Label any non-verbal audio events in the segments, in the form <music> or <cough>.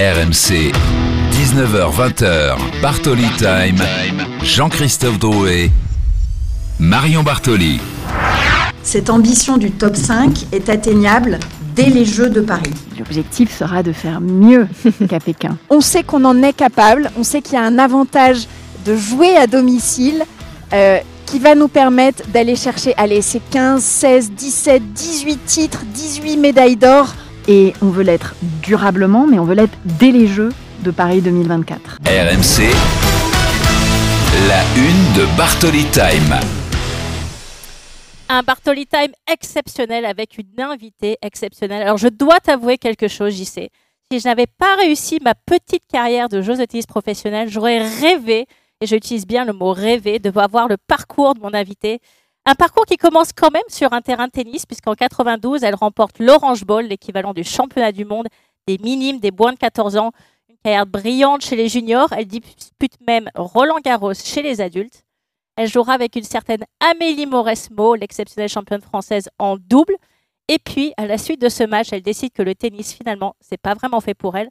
RMC, 19h-20h, Bartoli Time, Jean-Christophe Drouet, Marion Bartoli. Cette ambition du top 5 est atteignable dès les Jeux de Paris. L'objectif sera de faire mieux <laughs> qu'à Pékin. On sait qu'on en est capable, on sait qu'il y a un avantage de jouer à domicile euh, qui va nous permettre d'aller chercher allez, ces 15, 16, 17, 18 titres, 18 médailles d'or. Et on veut l'être durablement, mais on veut l'être dès les Jeux de Paris 2024. RMC, la une de Bartoli Time. Un Bartoli Time exceptionnel avec une invitée exceptionnelle. Alors je dois t'avouer quelque chose, j'y sais. Si je n'avais pas réussi ma petite carrière de joueuse de tennis professionnelle, j'aurais rêvé, et j'utilise bien le mot rêver, de voir le parcours de mon invitée. Un parcours qui commence quand même sur un terrain de tennis, puisqu'en 92, elle remporte l'Orange Bowl, l'équivalent du championnat du monde des minimes, des moins de 14 ans. Une carrière brillante chez les juniors. Elle dispute même Roland Garros chez les adultes. Elle jouera avec une certaine Amélie Mauresmo, l'exceptionnelle championne française en double. Et puis, à la suite de ce match, elle décide que le tennis, finalement, c'est pas vraiment fait pour elle.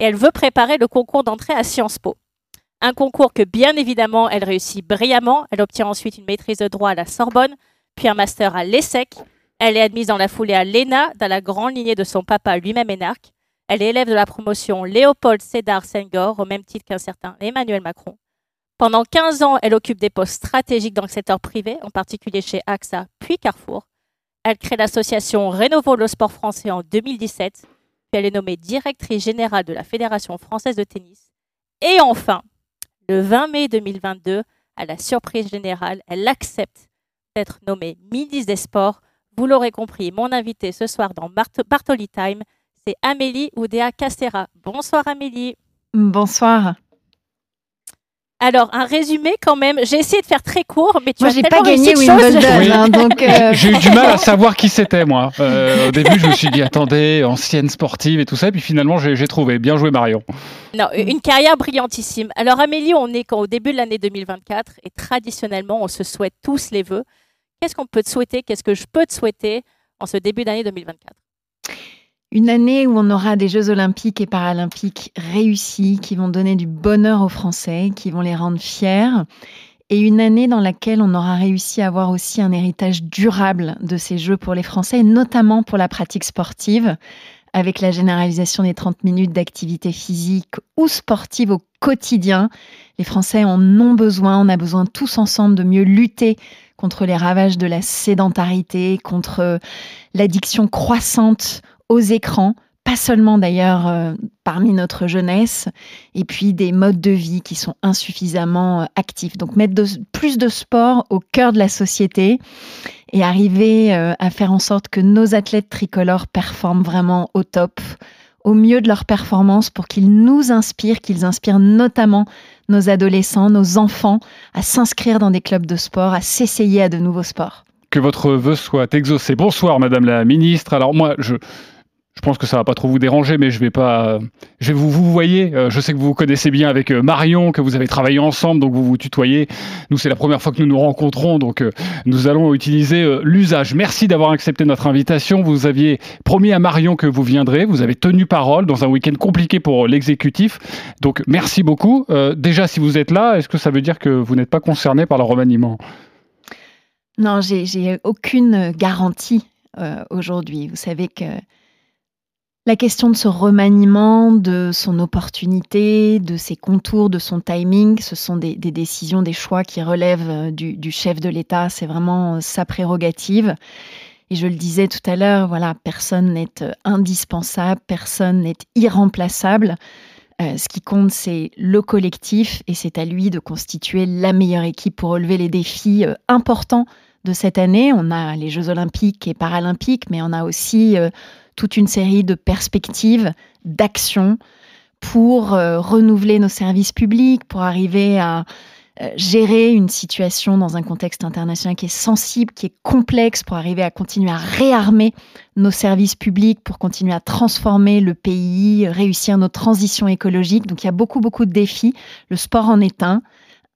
Et elle veut préparer le concours d'entrée à Sciences Po. Un concours que, bien évidemment, elle réussit brillamment. Elle obtient ensuite une maîtrise de droit à la Sorbonne, puis un master à l'ESSEC. Elle est admise dans la foulée à l'ENA, dans la grande lignée de son papa lui-même énarque. Elle est élève de la promotion Léopold Sédar Senghor, au même titre qu'un certain Emmanuel Macron. Pendant 15 ans, elle occupe des postes stratégiques dans le secteur privé, en particulier chez AXA puis Carrefour. Elle crée l'association Rénovo le sport français en 2017, puis elle est nommée directrice générale de la Fédération française de tennis. Et enfin, le 20 mai 2022, à la surprise générale, elle accepte d'être nommée ministre des Sports. Vous l'aurez compris, mon invité ce soir dans Bartoli Time, c'est Amélie Oudéa Castera. Bonsoir Amélie. Bonsoir. Alors, un résumé quand même. J'ai essayé de faire très court, mais tu moi, as j'ai tellement pas gagné. Wimbledon, Oui. hein, donc euh, <laughs> J'ai eu du mal à <laughs> savoir qui c'était, moi. Euh, au début, je me suis dit, attendez, ancienne sportive et tout ça. Et puis finalement, j'ai j'ai trouvé. Bien joué, Marion. Non, une carrière brillantissime. Alors Amélie, on est quand, au début de l'année 2024 et traditionnellement, on se souhaite tous les vœux. Qu'est-ce qu'on peut te souhaiter? Qu'est-ce que je peux te souhaiter en ce début d'année 2024 une année où on aura des Jeux olympiques et paralympiques réussis, qui vont donner du bonheur aux Français, qui vont les rendre fiers. Et une année dans laquelle on aura réussi à avoir aussi un héritage durable de ces Jeux pour les Français, notamment pour la pratique sportive, avec la généralisation des 30 minutes d'activité physique ou sportive au quotidien. Les Français en ont besoin, on a besoin tous ensemble de mieux lutter contre les ravages de la sédentarité, contre l'addiction croissante aux écrans, pas seulement d'ailleurs euh, parmi notre jeunesse, et puis des modes de vie qui sont insuffisamment euh, actifs. Donc mettre plus de sport au cœur de la société et arriver euh, à faire en sorte que nos athlètes tricolores performent vraiment au top, au mieux de leur performance pour qu'ils nous inspirent, qu'ils inspirent notamment nos adolescents, nos enfants à s'inscrire dans des clubs de sport, à s'essayer à de nouveaux sports. Que votre vœu soit exaucé. Bonsoir, Madame la Ministre. Alors moi, je, je pense que ça va pas trop vous déranger, mais je vais pas, je vous vous voyez. Euh, Je sais que vous vous connaissez bien avec euh, Marion, que vous avez travaillé ensemble, donc vous vous tutoyez. Nous, c'est la première fois que nous nous rencontrons, donc euh, nous allons utiliser l'usage. Merci d'avoir accepté notre invitation. Vous aviez promis à Marion que vous viendrez. Vous avez tenu parole dans un week-end compliqué pour l'exécutif. Donc merci beaucoup. Déjà, si vous êtes là, est-ce que ça veut dire que vous n'êtes pas concerné par le remaniement? Non, j'ai aucune garantie aujourd'hui. Vous savez que la question de ce remaniement, de son opportunité, de ses contours, de son timing, ce sont des, décisions, des choix qui relèvent euh, du, chef de l'État. C'est vraiment euh, sa prérogative. Et je le disais tout à l'heure, voilà, personne n'est euh, indispensable, personne n'est irremplaçable. Ce qui compte, c'est le collectif et c'est à lui de constituer la meilleure équipe pour relever les défis importants de cette année. On a les Jeux olympiques et paralympiques, mais on a aussi toute une série de perspectives, d'actions pour euh, renouveler nos services publics, pour arriver à euh, gérer une situation dans un contexte international qui est sensible, qui est complexe, pour arriver à continuer à réarmer nos services publics, pour continuer à transformer le pays, réussir nos transitions écologiques. Donc il y a beaucoup, beaucoup de défis. Le sport en est un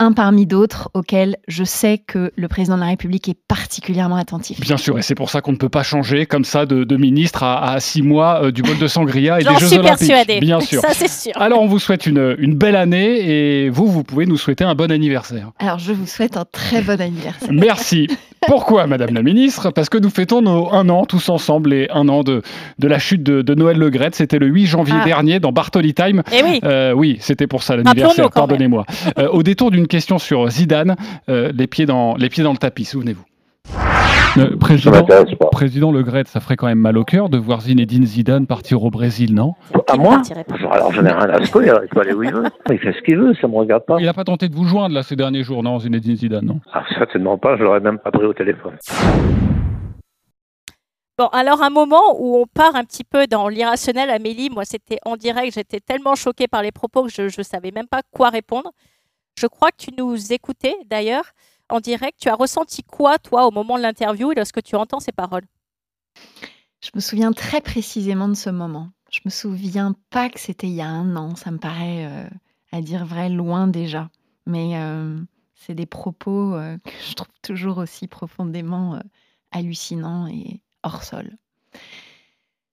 un parmi d'autres auxquels je sais que le président de la République est particulièrement attentif. Bien sûr, et c'est pour ça qu'on ne peut pas changer comme ça de, ministre à, six mois euh, du bol de sangria et des Jeux Olympiques. Persuadée. Bien sûr. Ça, c'est sûr. Alors, on vous souhaite une, une, belle année et vous, vous pouvez nous souhaiter un bon anniversaire. Alors, je vous souhaite un très bon anniversaire. Merci. Pourquoi, Madame la Ministre? Parce que nous fêtons nos un an tous ensemble et un an de, de la chute de, Noël Le Gret. C'était le 8 janvier ah. dernier dans Bartoli Time. Et eh oui. Euh, oui, c'était pour ça l'anniversaire. Pardonnez-moi. Euh, au détour d'une question sur Zidane, euh, les pieds dans les pieds dans le tapis. Souvenez-vous. président, président Le Gret, ça ferait quand même mal au cœur de voir Zinedine Zidane partir au Brésil, non? À moi? Alors j'en ai rien à secouer, il peut aller où il veut. Il fait ce qu'il veut, ça me regarde pas. Il n'a pas tenté de vous joindre là ces derniers jours, non, Zinedine Zidane, non? Ah, certainement pas, je l'aurais même pas pris au téléphone. Bon, alors un moment où on part un petit peu dans l'irrationnel, Amélie, moi c'était en direct, j'étais tellement choquée par les propos que je ne savais même pas quoi répondre. Je crois que tu nous écoutais d'ailleurs en direct. Tu as ressenti quoi, toi, au moment de l'interview et lorsque tu entends ces paroles? Je me souviens très précisément de ce moment. Je me souviens pas que c'était il y a un an. Ça me paraît, euh, à dire vrai, loin déjà. Mais euh, c'est des propos euh, <laughs> que je trouve toujours aussi profondément hallucinants et hors sol.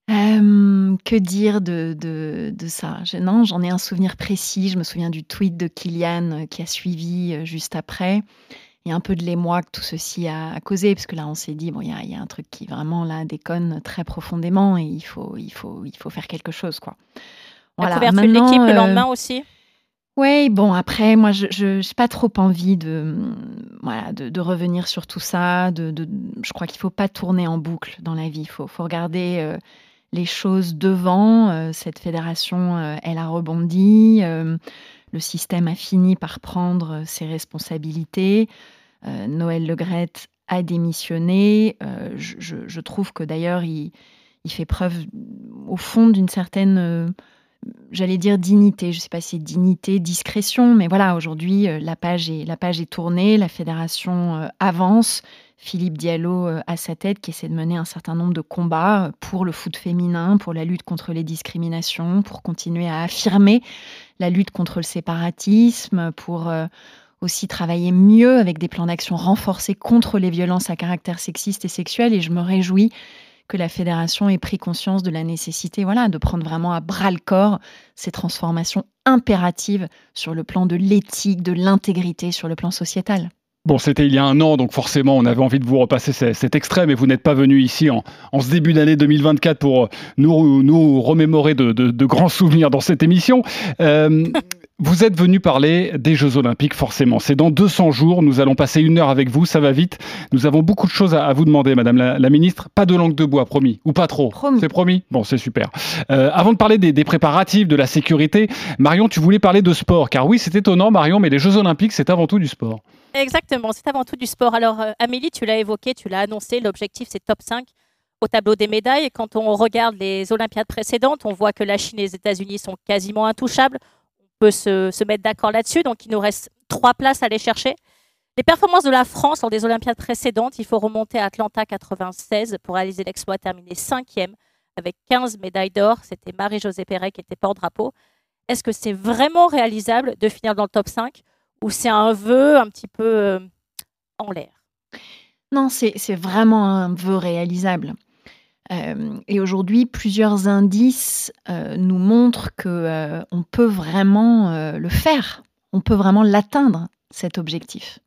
Que dire de, de, ça? Non, j'en ai un souvenir précis. Je me souviens du tweet de Kylian qui a suivi juste après. Et un peu de l'émoi que tout ceci a, causé, parce que là, on s'est dit, bon, il y a, un truc qui vraiment là déconne très profondément et il faut, il faut, il faut faire quelque chose, quoi. Voilà. La couverture de l'équipe le lendemain aussi? Oui, bon, après, moi, je n'ai pas trop envie de, voilà, de, revenir sur tout ça. De, je crois qu'il ne faut pas tourner en boucle dans la vie. Il faut, faut, regarder les choses devant. cette fédération, elle a rebondi. le système a fini par prendre ses responsabilités. Noël Legrette a démissionné. Je, trouve que d'ailleurs, il, il, fait preuve, au fond, d'une certaine j'allais dire dignité, je ne sais pas si c'est dignité, discrétion, mais voilà, aujourd'hui, euh, la, page est, la page est tournée, la fédération euh, avance. Philippe Diallo euh, à sa tête qui essaie de mener un certain nombre de combats pour le foot féminin, pour la lutte contre les discriminations, pour continuer à affirmer la lutte contre le séparatisme, pour aussi travailler mieux avec des plans d'action renforcés contre les violences à caractère sexiste et sexuel. Et je me réjouis que la fédération ait pris conscience de la nécessité voilà, de prendre vraiment à bras le corps ces transformations impératives sur le plan de l'éthique, de l'intégrité, sur le plan sociétal. Bon, c'était il y a un an, donc forcément, on avait envie de vous repasser cet extrait, mais vous n'êtes pas venu ici en, ce début d'année 2024 pour nous, nous remémorer de, grands souvenirs dans cette émission. Euh, <laughs> vous êtes venu parler des Jeux Olympiques, forcément. C'est dans 200 jours. Nous allons passer une heure avec vous. Ça va vite. Nous avons beaucoup de choses à, vous demander, Madame la, Ministre. Pas de langue de bois, promis. Ou pas trop C'est promis Bon, c'est super. Euh, avant de parler des, préparatifs, de la sécurité, Marion, tu voulais parler de sport. Car oui, c'est étonnant, Marion, mais les Jeux Olympiques, c'est avant tout du sport. Exactement, c'est avant tout du sport. Alors, euh, Amélie, tu l'as évoqué, tu l'as annoncé. L'objectif, c'est top 5 au tableau des médailles. Quand on regarde les Olympiades précédentes, on voit que la Chine et les États-Unis sont quasiment intouchables peut se, mettre d'accord là-dessus. Donc, il nous reste trois places à aller chercher. Les performances de la France lors des Olympiades précédentes, il faut remonter à Atlanta 96 pour réaliser l'exploit, terminer cinquième avec 15 médailles d'or. C'était Marie-Josée Perret qui était porte-drapeau. Est-ce que c'est vraiment réalisable de finir dans le top 5 ou c'est un vœu un petit peu euh, en l'air? Non, c'est vraiment un vœu réalisable. Euh, et aujourd'hui, plusieurs indices euh, nous montrent que euh, on peut vraiment le faire, on peut vraiment l'atteindre, cet objectif.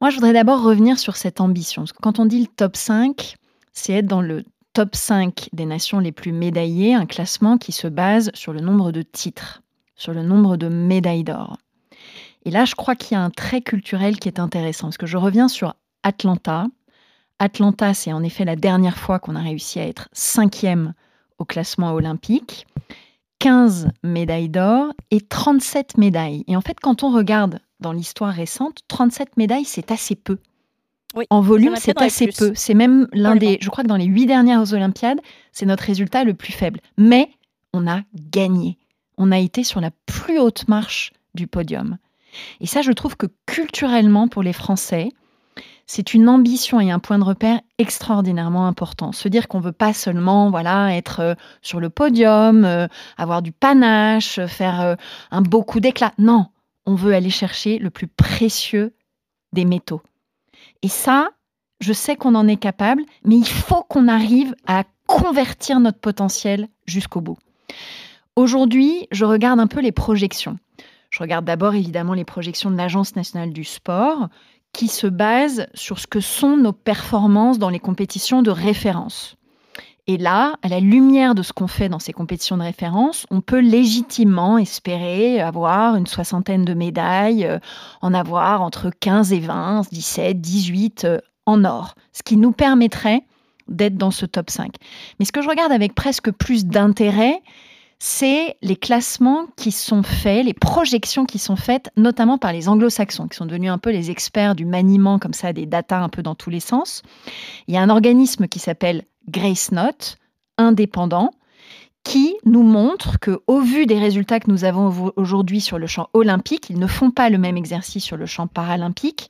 Moi, je voudrais d'abord revenir sur cette ambition. Parce que quand on dit le top 5, c'est être dans le top 5 des nations les plus médaillées, un classement qui se base sur le nombre de titres, sur le nombre de médailles d'or. Et là, je crois qu'il y a un trait culturel qui est intéressant, parce que je reviens sur Atlanta, Atlanta, c'est en effet la dernière fois qu'on a réussi à être cinquième au classement olympique. 15 médailles d'or et 37 médailles. Et en fait, quand on regarde dans l'histoire récente, 37 médailles, c'est assez peu. en volume, c'est assez peu. C'est même l'un des. Je crois que dans les huit dernières Olympiades, c'est notre résultat le plus faible. Mais on a gagné. On a été sur la plus haute marche du podium. Et ça, je trouve que culturellement, pour les Français, c'est une ambition et un point de repère extraordinairement important. Se dire qu'on veut pas seulement être euh, sur le podium, euh, avoir du panache, faire euh, un beau coup d'éclat. Non, on veut aller chercher le plus précieux des métaux. Et ça, je sais qu'on en est capable, mais il faut qu'on arrive à convertir notre potentiel jusqu'au bout. Aujourd'hui, je regarde un peu les projections. Je regarde d'abord évidemment les projections de l'Agence nationale du sport qui se basent sur ce que sont nos performances dans les compétitions de référence. Et là, à la lumière de ce qu'on fait dans ces compétitions de référence, on peut légitimement espérer avoir une soixantaine de médailles, euh, en avoir entre 15 et 20, 17, 18 en or, ce qui nous permettrait d'être dans ce top 5. Mais ce que je regarde avec presque plus d'intérêt, c'est les classements qui sont faits, les projections qui sont faites, notamment par les anglo-saxons, qui sont devenus un peu les experts du maniement comme ça des datas un peu dans tous les sens. Il y a un organisme qui s'appelle Grace Note, indépendant, qui nous montre que, au vu des résultats que nous avons aujourd'hui sur le champ olympique, ils ne font pas le même exercice sur le champ paralympique.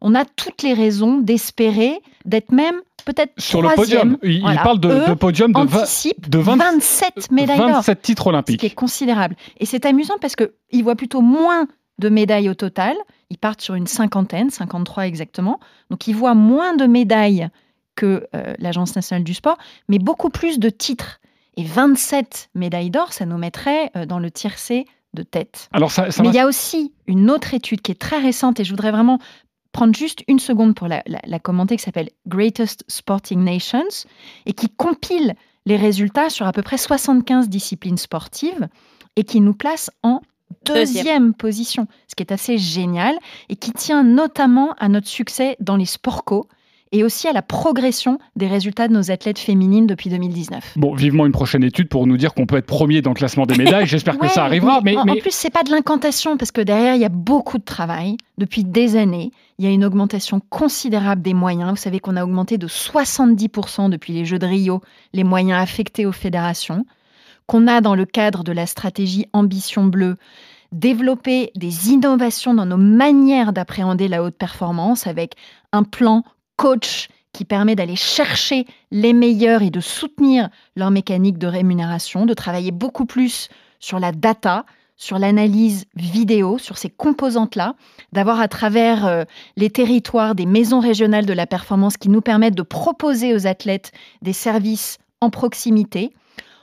On a toutes les raisons d'espérer d'être même peut-être sur le podium. Il, parle de, podium de, de 27 médailles d'or. 27 titres olympiques. Ce qui est considérable. Et c'est amusant parce qu'il voit plutôt moins de médailles au total. Ils partent sur une cinquantaine, 53 exactement. Donc ils voient moins de médailles que euh, l'Agence nationale du sport, mais beaucoup plus de titres. Et 27 médailles d'or, ça nous mettrait euh, dans le tiercé de tête. Alors ça, mais il y a aussi une autre étude qui est très récente et je voudrais vraiment prendre juste une seconde pour la, commenter, qui s'appelle Greatest Sporting Nations, et qui compile les résultats sur à peu près 75 disciplines sportives, et qui nous place en deuxième, position, ce qui est assez génial, et qui tient notamment à notre succès dans les sports co, et aussi à la progression des résultats de nos athlètes féminines depuis 2019. Bon, vivement une prochaine étude pour nous dire qu'on peut être premier dans le classement des médailles. <laughs> J'espère que ça arrivera. Mais, en, mais... en plus, c'est pas de l'incantation parce que derrière, il y a beaucoup de travail depuis des années. Il y a une augmentation considérable des moyens. Vous savez qu'on a augmenté de 70% depuis les Jeux de Rio les moyens affectés aux fédérations. Qu'on a dans le cadre de la stratégie Ambition Bleue développé des innovations dans nos manières d'appréhender la haute performance avec un plan coach qui permet d'aller chercher les meilleurs et de soutenir leur mécanique de rémunération, de travailler beaucoup plus sur la data, sur l'analyse vidéo, sur ces composantes-là, d'avoir à travers euh, les territoires des maisons régionales de la performance qui nous permettent de proposer aux athlètes des services en proximité.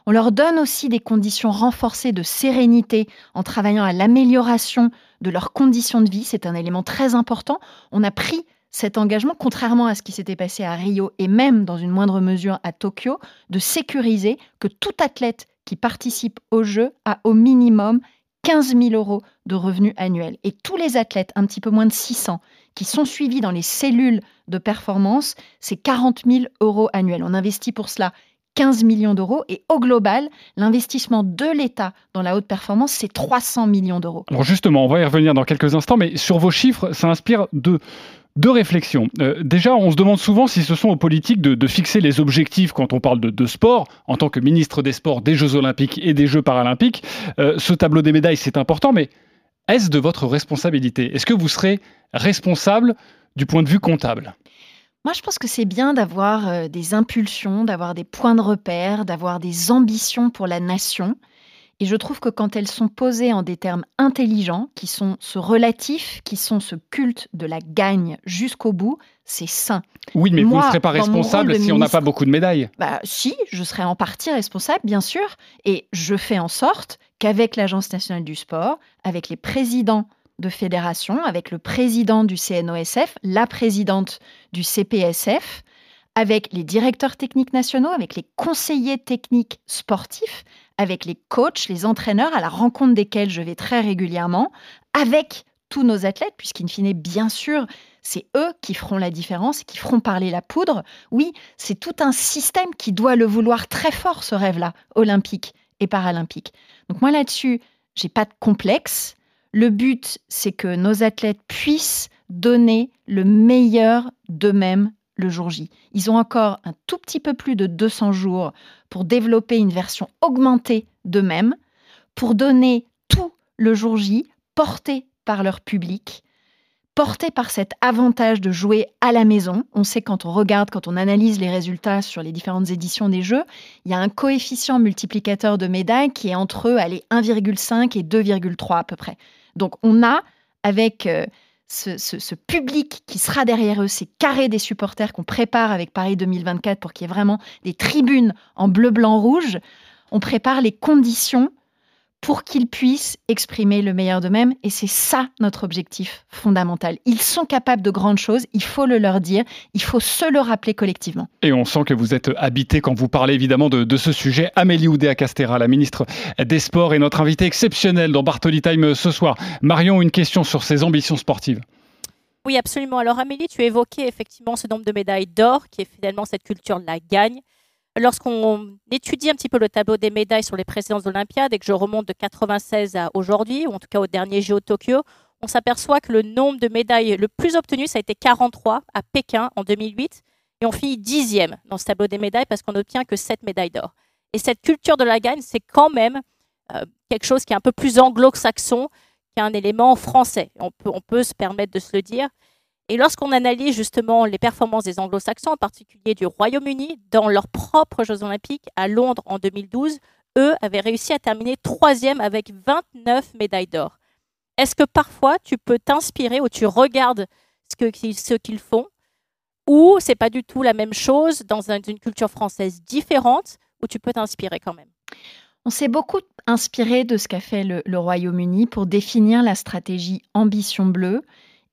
On leur donne aussi des conditions renforcées de sérénité en travaillant à l'amélioration de leurs conditions de vie. C'est un élément très important. On a pris cet engagement, contrairement à ce qui s'était passé à Rio et même dans une moindre mesure à Tokyo, de sécuriser que tout athlète qui participe au jeu a au minimum 15 000 euros de revenus annuels. Et tous les athlètes, un petit peu moins de 600, qui sont suivis dans les cellules de performance, c'est 40 000 euros annuels. On investit pour cela 15 millions d'euros. Et au global, l'investissement de l'État dans la haute performance, c'est 300 millions d'euros. Alors justement, on va y revenir dans quelques instants, mais sur vos chiffres, ça inspire de deux réflexions. Euh, déjà, on se demande souvent si ce sont aux politiques de, fixer les objectifs quand on parle de, sport. En tant que ministre des Sports, des Jeux Olympiques et des Jeux Paralympiques, euh, ce tableau des médailles, c'est important, mais est-ce de votre responsabilité? Est-ce que vous serez responsable du point de vue comptable? Moi, je pense que c'est bien d'avoir euh, des impulsions, d'avoir des points de repère, d'avoir des ambitions pour la nation. Et je trouve que quand elles sont posées en des termes intelligents, qui sont ce relatif, qui sont ce culte de la gagne jusqu'au bout, c'est sain. Oui, mais vous ne serez pas responsable si on n'a pas beaucoup de médailles. Bah, si, je serai en partie responsable, bien sûr. Et je fais en sorte qu'avec l'Agence nationale du sport, avec les présidents de fédération, avec le président du CNOSF, la présidente du CPSF, avec les directeurs techniques nationaux, avec les conseillers techniques sportifs, avec les coachs, les entraîneurs, à la rencontre desquels je vais très régulièrement, avec tous nos athlètes, puisqu'in fine, bien sûr, c'est eux qui feront la différence qui feront parler la poudre. Oui, c'est tout un système qui doit le vouloir très fort, ce rêve-là, olympique et paralympique. Donc moi là-dessus, j'ai pas de complexe. Le but, c'est que nos athlètes puissent donner le meilleur d'eux-mêmes le jour J. Ils ont encore un tout petit peu plus de 200 jours pour développer une version augmentée d'eux-mêmes, pour donner tout le jour J, porté par leur public, porté par cet avantage de jouer à la maison. On sait quand on regarde, quand on analyse les résultats sur les différentes éditions des Jeux, il y a un coefficient multiplicateur de médailles qui est entre 1,5 et 2,3 à peu près. Donc on a, avec euh, ce, public qui sera derrière eux, ces carrés des supporters qu'on prépare avec Paris 2024 pour qu'il y ait vraiment des tribunes en bleu, blanc, rouge, on prépare les conditions pour qu'ils puissent exprimer le meilleur d'eux-mêmes. Et c'est ça notre objectif fondamental. Ils sont capables de grandes choses, il faut le leur dire, il faut se le rappeler collectivement. Et on sent que vous êtes habité quand vous parlez évidemment de, ce sujet. Amélie Oudéa-Castera, la ministre des Sports, est notre invitée exceptionnelle dans Bartoli Time ce soir. Marion, une question sur ses ambitions sportives. Oui, absolument. Alors Amélie, tu évoquais effectivement ce nombre de médailles d'or, qui est finalement cette culture de la gagne lorsqu'on étudie un petit peu le tableau des médailles sur les précédentes Olympiades et que je remonte de 96 à aujourd'hui, ou en tout cas au dernier JO Tokyo, on s'aperçoit que le nombre de médailles le plus obtenu, ça a été 43 à Pékin en 2008, et on finit dixième dans ce tableau des médailles parce qu'on n'obtient que 7 médailles d'or. Et cette culture de la gagne, c'est quand même euh, quelque chose qui est un peu plus anglo-saxon qu'un élément français. On peut, on peut se permettre de se le dire. Et lorsqu'on analyse justement les performances des anglo-saxons, en particulier du Royaume-Uni, dans leurs propres Jeux olympiques à Londres en 2012, eux avaient réussi à terminer troisième avec 29 médailles d'or. Est-ce que parfois tu peux t'inspirer ou tu regardes ce qu'ils font? Ou c'est pas du tout la même chose dans une culture française différente où tu peux t'inspirer quand même? On s'est beaucoup inspiré de ce qu'a fait le, le Royaume-Uni pour définir la stratégie Ambition Bleue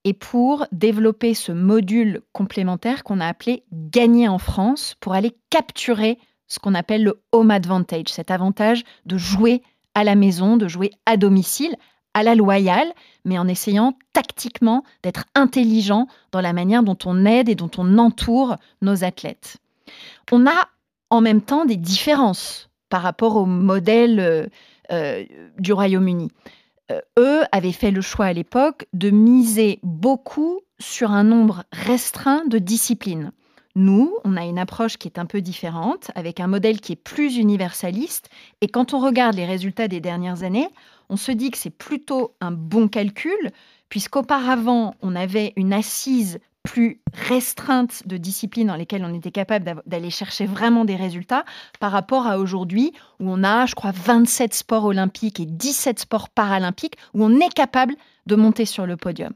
et pour développer ce module complémentaire qu'on a appelé Gagner en France pour aller capturer ce qu'on appelle le home advantage, cet avantage de jouer à la maison, de jouer à domicile, à la loyale, mais en essayant tactiquement d'être intelligent dans la manière dont on aide et dont on entoure nos athlètes. On a en même temps des différences par rapport au modèle euh, euh, du Royaume-Uni. Euh, eux avaient fait le choix à l'époque de miser beaucoup sur un nombre restreint de disciplines. Nous, on a une approche qui est un peu différente, avec un modèle qui est plus universaliste. Et quand on regarde les résultats des dernières années, on se dit que c'est plutôt un bon calcul, puisqu'auparavant, on avait une assise plus restreinte de disciplines dans lesquelles on était capable d'aller chercher vraiment des résultats par rapport à aujourd'hui où on a, je crois, 27 sports olympiques et 17 sports paralympiques où on est capable de monter sur le podium.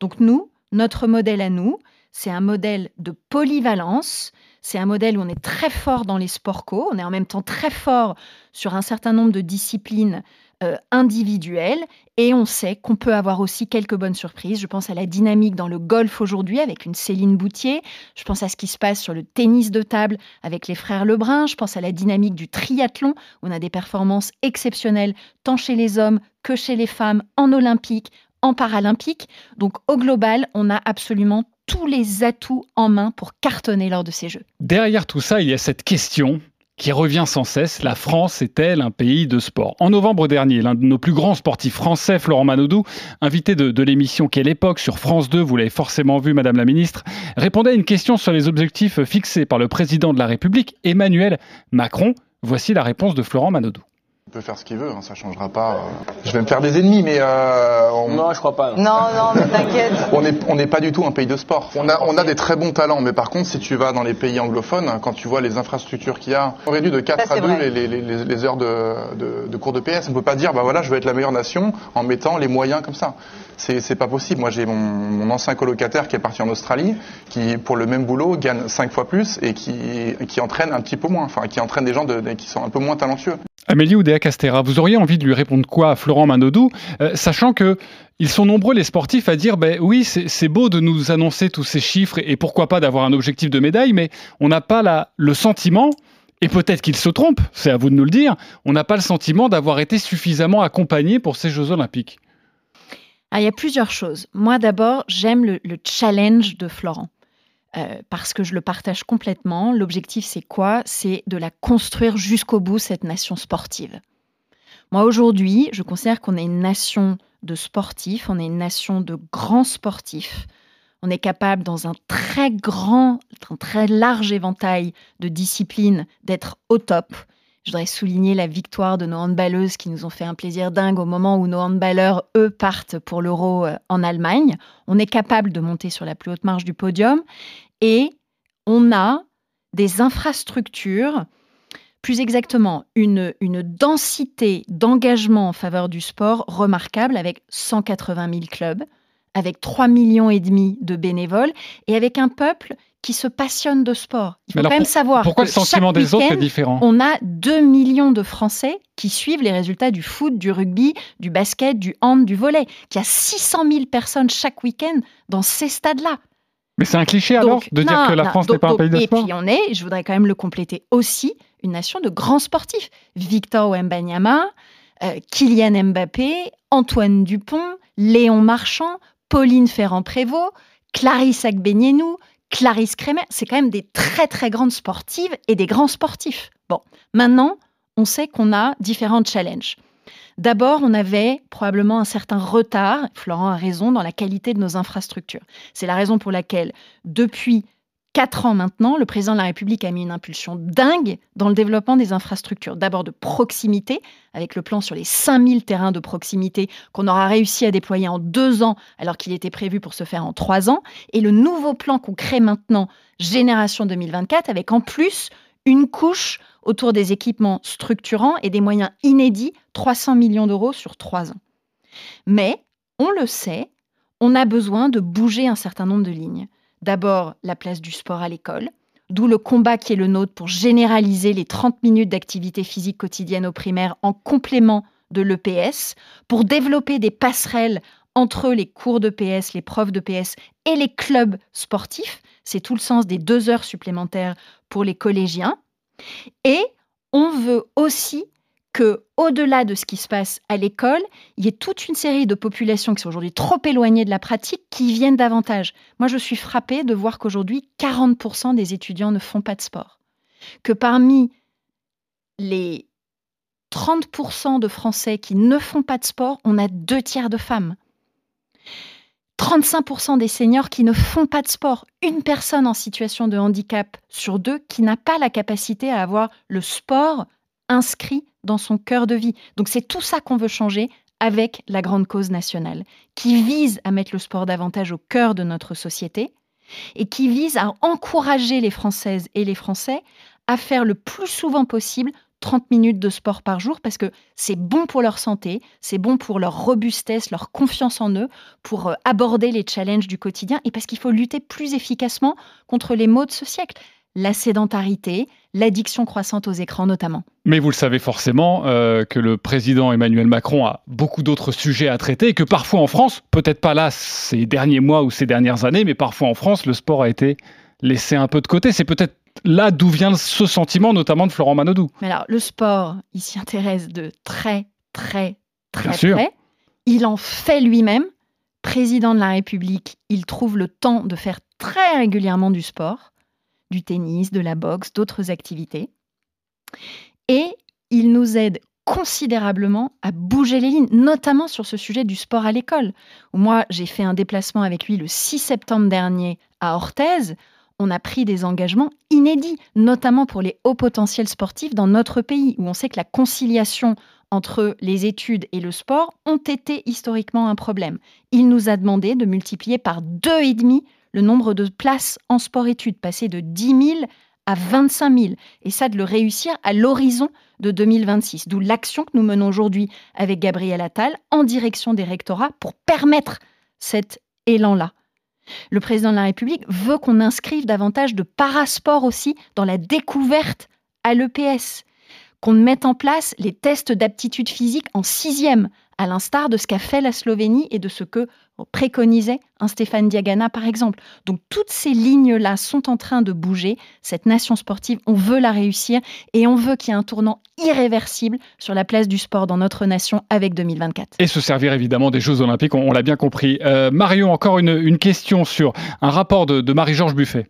Donc nous, notre modèle à nous, c'est un modèle de polyvalence, c'est un modèle où on est très fort dans les sports co, on est en même temps très fort sur un certain nombre de disciplines euh, individuelle et on sait qu'on peut avoir aussi quelques bonnes surprises. Je pense à la dynamique dans le golf aujourd'hui avec une Céline Boutier. Je pense à ce qui se passe sur le tennis de table avec les frères Lebrun. Je pense à la dynamique du triathlon. On a des performances exceptionnelles tant chez les hommes que chez les femmes en olympique, en paralympique. Donc au global, on a absolument tous les atouts en main pour cartonner lors de ces Jeux. Derrière tout ça, il y a cette question qui revient sans cesse, la France est-elle un pays de sport? En novembre dernier, l'un de nos plus grands sportifs français, Florent Manodou, invité de, l'émission Quelle époque? Sur France 2, vous l'avez forcément vu, Madame la Ministre, répondait à une question sur les objectifs fixés par le président de la République, Emmanuel Macron. Voici la réponse de Florent Manodou. Il peut faire ce qu'il veut, hein, ça changera pas. Euh. Je vais me faire des ennemis, mais euh, non, je crois pas. Non, non, mais t'inquiète. <laughs> on n'est on n'est pas du tout un pays de sport. On a, on a des très bons talents, mais par contre, si tu vas dans les pays anglophones, quand tu vois les infrastructures qu'il y a, on réduit de 4 à 2 les, les, les, heures de, de, cours de PS. On peut pas dire, bah voilà, je veux être la meilleure nation en mettant les moyens comme ça. C'est, pas possible. Moi, j'ai mon, ancien colocataire qui est parti en Australie, qui pour le même boulot gagne 5 fois plus et qui, qui entraîne un petit peu moins, enfin, qui entraîne des gens de, qui sont un peu moins talentueux. Amélie Oudéa-Castera, vous auriez envie de lui répondre quoi à Florent Manodou, euh, sachant que ils sont nombreux les sportifs à dire ben oui c'est beau de nous annoncer tous ces chiffres et, pourquoi pas d'avoir un objectif de médaille, mais on n'a pas la, le sentiment et peut-être qu'ils se trompent, c'est à vous de nous le dire, on n'a pas le sentiment d'avoir été suffisamment accompagné pour ces Jeux Olympiques. Ah, il y a plusieurs choses. Moi d'abord, j'aime le challenge de Florent. Euh, parce que je le partage complètement. L'objectif, c'est quoi? C'est de la construire jusqu'au bout, cette nation sportive. Moi, aujourd'hui, je considère qu'on est une nation de sportifs, on est une nation de grands sportifs. On est capable, dans un très grand, un très large éventail de disciplines, d'être au top. Je voudrais souligner la victoire de nos handballeuses qui nous ont fait un plaisir dingue au moment où nos handballeurs, eux, partent pour l'Euro euh, en Allemagne. On est capable de monter sur la plus haute marge du podium et on a des infrastructures plus exactement une, une densité d'engagement en faveur du sport remarquable avec 180 000 clubs, avec 3 millions et demi de bénévoles et avec un peuple qui se passionne de sport. Il faut quand même savoir pourquoi le sentiment des autres est différent. On a 2 millions de Français qui suivent les résultats du foot, du rugby, du basket, du hand, du volet. Qui a 600 000 personnes chaque week-end dans ces stades-là. Mais c'est un cliché alors de dire que la France n'est pas un pays de sport. Et puis on est, je voudrais quand même le compléter aussi, une nation de grands sportifs. Victor Wembanyama, euh, Kylian Mbappé, Antoine Dupont, Léon Marchand, Pauline Ferrand-Prévot, Clarisse Agbenienou, Clarisse Kremer, c'est quand même des très très grandes sportives et des grands sportifs. Bon, maintenant, on sait qu'on a différents challenges. D'abord, on avait probablement un certain retard, Florent a raison, dans la qualité de nos infrastructures. C'est la raison pour laquelle, depuis quatre ans maintenant, le président de la République a mis une impulsion dingue dans le développement des infrastructures. D'abord de proximité, avec le plan sur les 5000 terrains de proximité qu'on aura réussi à déployer en deux ans, alors qu'il était prévu pour se faire en trois ans. Et le nouveau plan qu'on crée maintenant, Génération 2024, avec en plus une couche autour des équipements structurants et des moyens inédits, 300 millions d'euros sur trois ans. Mais, on le sait, on a besoin de bouger un certain nombre de lignes. D'abord, la place du sport à l'école, d'où le combat qui est le nôtre pour généraliser les 30 minutes d'activité physique quotidienne au primaire en complément de l'EPS, pour développer des passerelles entre les cours de PS, les profs de PS et les clubs sportifs. C'est tout le sens des deux heures supplémentaires pour les collégiens. Et on veut aussi que, au-delà de ce qui se passe à l'école, il y ait toute une série de populations qui sont aujourd'hui trop éloignées de la pratique qui viennent davantage. Moi, je suis frappée de voir qu'aujourd'hui, 40% des étudiants ne font pas de sport. Que parmi les 30% de Français qui ne font pas de sport, on a deux tiers de femmes. 35% des seniors qui ne font pas de sport. Une personne en situation de handicap sur deux qui n'a pas la capacité à avoir le sport inscrit dans son cœur de vie. Donc c'est tout ça qu'on veut changer avec la grande cause nationale, qui vise à mettre le sport davantage au cœur de notre société et qui vise à encourager les Françaises et les Français à faire le plus souvent possible 30 minutes de sport par jour parce que c'est bon pour leur santé, c'est bon pour leur robustesse, leur confiance en eux, pour euh, aborder les challenges du quotidien et parce qu'il faut lutter plus efficacement contre les maux de ce siècle la sédentarité, l'addiction croissante aux écrans notamment. Mais vous le savez forcément euh, que le président Emmanuel Macron a beaucoup d'autres sujets à traiter et que parfois en France, peut-être pas là ces derniers mois ou ces dernières années, mais parfois en France, le sport a été laissé un peu de côté. C'est peut-être là d'où vient ce sentiment, notamment de Florent Manodou. Mais alors, le sport, il s'y intéresse de très, très, très près. Il en fait lui-même. Président de la République, il trouve le temps de faire très régulièrement du sport du tennis, de la boxe, d'autres activités. Et il nous aide considérablement à bouger les lignes, notamment sur ce sujet du sport à l'école. Moi, j'ai fait un déplacement avec lui le 6 septembre dernier à Orthez. On a pris des engagements inédits, notamment pour les hauts potentiels sportifs dans notre pays, où on sait que la conciliation entre les études et le sport ont été historiquement un problème. Il nous a demandé de multiplier par deux et demi le nombre de places en sport-études, passer de 10 000 à 25 000, et ça de le réussir à l'horizon de 2026. D'où l'action que nous menons aujourd'hui avec Gabriel Attal en direction des rectorats pour permettre cet élan-là. Le président de la République veut qu'on inscrive davantage de parasport aussi dans la découverte à l'EPS, qu'on mette en place les tests d'aptitude physique en sixième, à l'instar de ce qu'a fait la Slovénie et de ce que préconisait un Stéphane Diagana, par exemple. Donc toutes ces lignes-là sont en train de bouger. Cette nation sportive, on veut la réussir et on veut qu'il y ait un tournant irréversible sur la place du sport dans notre nation avec 2024. Et se servir évidemment des Jeux Olympiques, on, l'a bien compris. Euh, Marion, encore une, question sur un rapport de, Marie-Georges Buffet.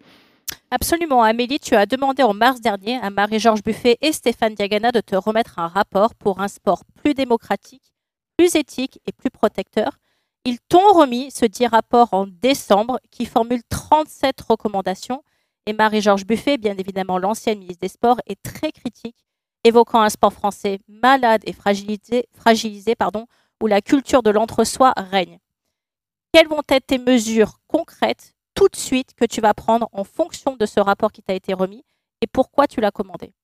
Absolument, Amélie, tu as demandé en mars dernier à Marie-Georges Buffet et Stéphane Diagana de te remettre un rapport pour un sport plus démocratique plus éthique et plus protecteur. Ils t'ont remis ce dit rapport en décembre qui formule 37 recommandations. Et Marie-Georges Buffet, bien évidemment l'ancienne ministre des Sports, est très critique, évoquant un sport français malade et fragilisé, où la culture de l'entre-soi règne. Quelles vont être tes mesures concrètes tout de suite que tu vas prendre en fonction de ce rapport qui t'a été remis et pourquoi tu l'as commandé?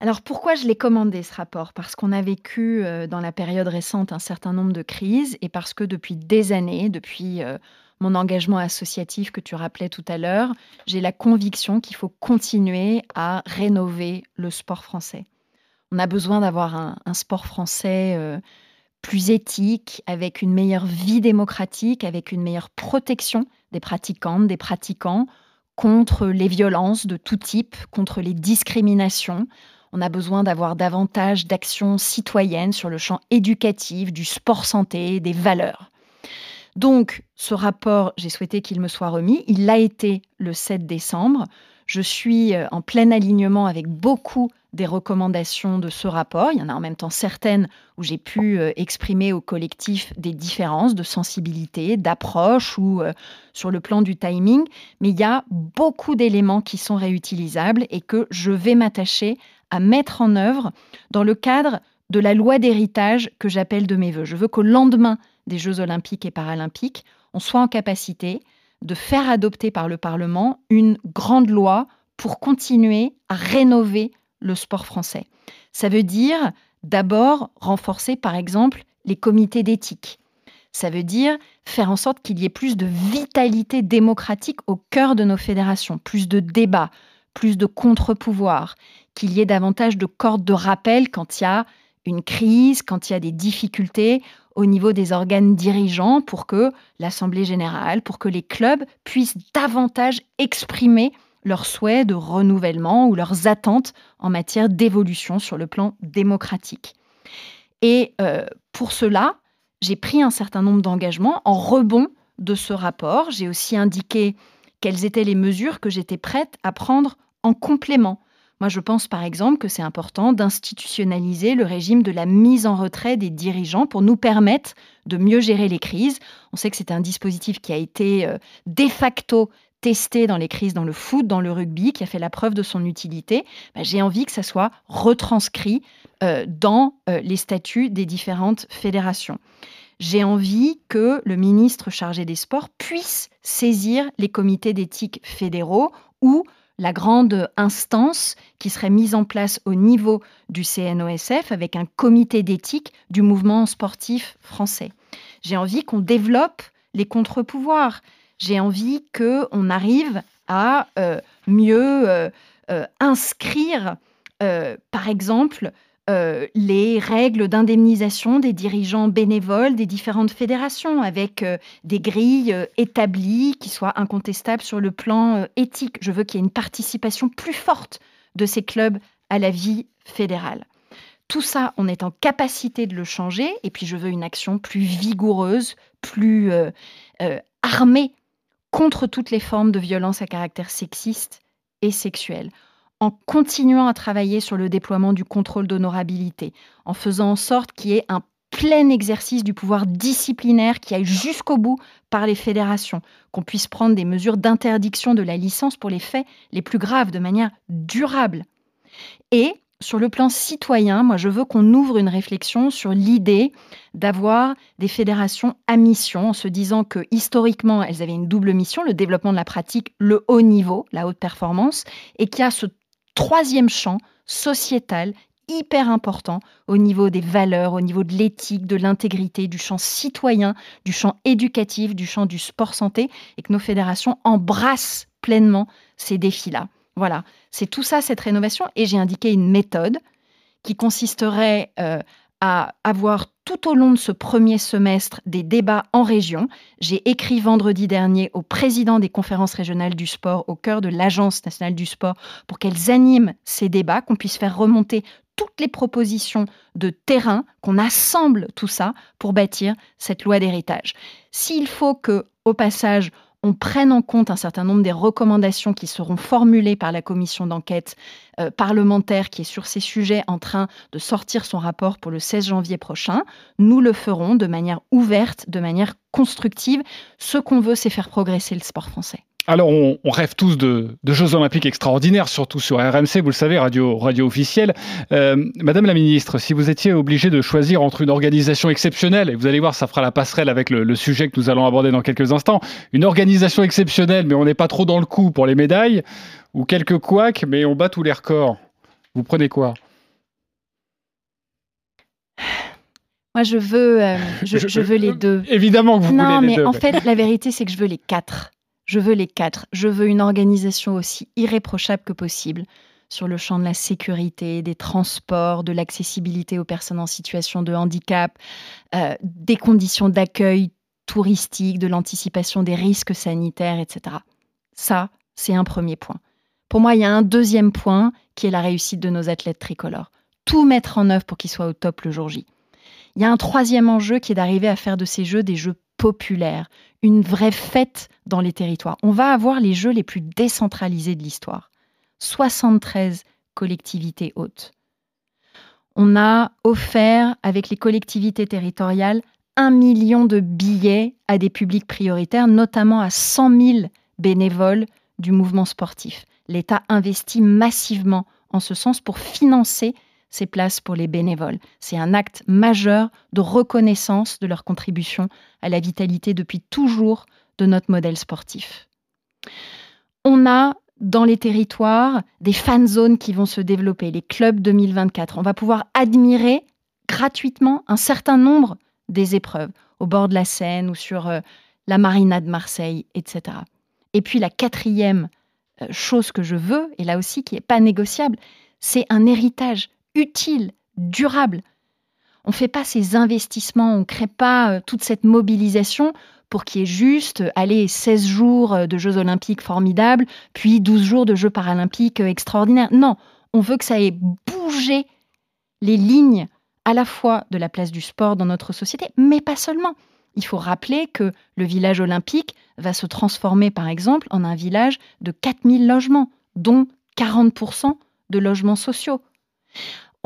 Alors pourquoi je l'ai commandé ce rapport? Parce qu'on a vécu euh, dans la période récente un certain nombre de crises et parce que depuis des années, depuis euh, mon engagement associatif que tu rappelais tout à l'heure, j'ai la conviction qu'il faut continuer à rénover le sport français. On a besoin d'avoir un, sport français euh, plus éthique, avec une meilleure vie démocratique, avec une meilleure protection des pratiquantes, des pratiquants contre les violences de tout type, contre les discriminations. On a besoin d'avoir davantage d'actions citoyennes sur le champ éducatif, du sport santé, des valeurs. Donc, ce rapport, j'ai souhaité qu'il me soit remis. Il l'a été le 7 décembre. Je suis euh, en plein alignement avec beaucoup des recommandations de ce rapport. Il y en a en même temps certaines où j'ai pu euh, exprimer au collectif des différences de sensibilité, d'approche ou euh, sur le plan du timing. Mais il y a beaucoup d'éléments qui sont réutilisables et que je vais m'attacher à mettre en œuvre dans le cadre de la loi d'héritage que j'appelle de mes voeux. Je veux qu'au lendemain des Jeux olympiques et paralympiques, on soit en capacité de faire adopter par le Parlement une grande loi pour continuer à rénover le sport français. Ça veut dire d'abord renforcer par exemple les comités d'éthique. Ça veut dire faire en sorte qu'il y ait plus de vitalité démocratique au cœur de nos fédérations, plus de débats, plus de contre-pouvoirs, qu'il y ait davantage de cordes de rappel quand il y a une crise, quand il y a des difficultés au niveau des organes dirigeants pour que l'Assemblée générale, pour que les clubs puissent davantage exprimer leurs souhaits de renouvellement ou leurs attentes en matière d'évolution sur le plan démocratique. Et euh, pour cela, j'ai pris un certain nombre d'engagements en rebond de ce rapport. J'ai aussi indiqué quelles étaient les mesures que j'étais prête à prendre en complément moi, je pense par exemple que c'est important d'institutionnaliser le régime de la mise en retrait des dirigeants pour nous permettre de mieux gérer les crises. On sait que c'est un dispositif qui a été euh, de facto testé dans les crises dans le foot, dans le rugby, qui a fait la preuve de son utilité. Bah, j'ai envie que ça soit retranscrit euh, dans euh, les statuts des différentes fédérations. J'ai envie que le ministre chargé des sports puisse saisir les comités d'éthique fédéraux ou la grande instance qui serait mise en place au niveau du CNOSF avec un comité d'éthique du mouvement sportif français. J'ai envie qu'on développe les contre-pouvoirs. J'ai envie qu'on arrive à euh, mieux euh, euh, inscrire, par exemple, euh, les règles d'indemnisation des dirigeants bénévoles des différentes fédérations, avec euh, des grilles euh, établies qui soient incontestables sur le plan éthique. Je veux qu'il y ait une participation plus forte de ces clubs à la vie fédérale. Tout ça, on est en capacité de le changer, et puis je veux une action plus vigoureuse, plus armée contre toutes les formes de violence à caractère sexiste et sexuel en continuant à travailler sur le déploiement du contrôle d'honorabilité, en faisant en sorte qu'il y ait un plein exercice du pouvoir disciplinaire qui aille jusqu'au bout par les fédérations, qu'on puisse prendre des mesures d'interdiction de la licence pour les faits les plus graves de manière durable. Et sur le plan citoyen, moi je veux qu'on ouvre une réflexion sur l'idée d'avoir des fédérations à mission, en se disant que historiquement elles avaient une double mission, le développement de la pratique, le haut niveau, la haute performance, et qu'il y a ce troisième champ sociétal hyper important au niveau des valeurs, au niveau de l'éthique, de l'intégrité, du champ citoyen, du champ éducatif, du champ du sport santé, et que nos fédérations embrassent pleinement ces défis-là. Voilà, c'est tout ça, cette rénovation, et j'ai indiqué une méthode qui consisterait euh, à avoir tout au long de ce premier semestre des débats en région. J'ai écrit vendredi dernier au président des conférences régionales du sport, au cœur de l'Agence nationale du sport, pour qu'elles animent ces débats, qu'on puisse faire remonter toutes les propositions de terrain, qu'on assemble tout ça pour bâtir cette loi d'héritage. S'il faut que, au passage, on prenne en compte un certain nombre des recommandations qui seront formulées par la commission d'enquête euh, parlementaire qui est sur ces sujets en train de sortir son rapport pour le 16 janvier prochain. Nous le ferons de manière ouverte, de manière constructive. Ce qu'on veut, c'est faire progresser le sport français. Alors, on, rêve tous de, de, Jeux Olympiques extraordinaires, surtout sur RMC, vous le savez, radio, officielle. Euh, Madame la Ministre, si vous étiez obligée de choisir entre une organisation exceptionnelle, et vous allez voir, ça fera la passerelle avec le, sujet que nous allons aborder dans quelques instants, une organisation exceptionnelle, mais on n'est pas trop dans le coup pour les médailles, ou quelques couacs, mais on bat tous les records. Vous prenez quoi? Moi, je veux, euh, je, veux les deux. Évidemment que vous les deux. Non, mais en fait, la vérité, c'est que je veux les quatre. Je veux les quatre. Je veux une organisation aussi irréprochable que possible sur le champ de la sécurité, des transports, de l'accessibilité aux personnes en situation de handicap, euh, des conditions d'accueil touristique, de l'anticipation des risques sanitaires, etc. Ça, c'est un premier point. Pour moi, il y a un deuxième point qui est la réussite de nos athlètes tricolores. Tout mettre en œuvre pour qu'ils soient au top le jour J. Il y a un troisième enjeu qui est d'arriver à faire de ces jeux des jeux populaires, une vraie fête dans les territoires. On va avoir les jeux les plus décentralisés de l'histoire. 73 collectivités hautes. On a offert avec les collectivités territoriales un million de billets à des publics prioritaires, notamment à 100 000 bénévoles du mouvement sportif. L'État investit massivement en ce sens pour financer ces places pour les bénévoles. C'est un acte majeur de reconnaissance de leur contribution à la vitalité depuis toujours de notre modèle sportif. On a dans les territoires des fan zones qui vont se développer, les clubs 2024. On va pouvoir admirer gratuitement un certain nombre des épreuves au bord de la Seine ou sur euh, la marina de Marseille, etc. Et puis la quatrième euh, chose que je veux, et là aussi qui n'est pas négociable, c'est un héritage utile, durable. On ne fait pas ces investissements, on ne crée pas euh, toute cette mobilisation pour qu'il y ait juste, allez, 16 jours de Jeux olympiques formidables, puis 12 jours de Jeux paralympiques extraordinaires. Non, on veut que ça ait bougé les lignes à la fois de la place du sport dans notre société, mais pas seulement. Il faut rappeler que le village olympique va se transformer, par exemple, en un village de 4000 logements, dont 40% de logements sociaux.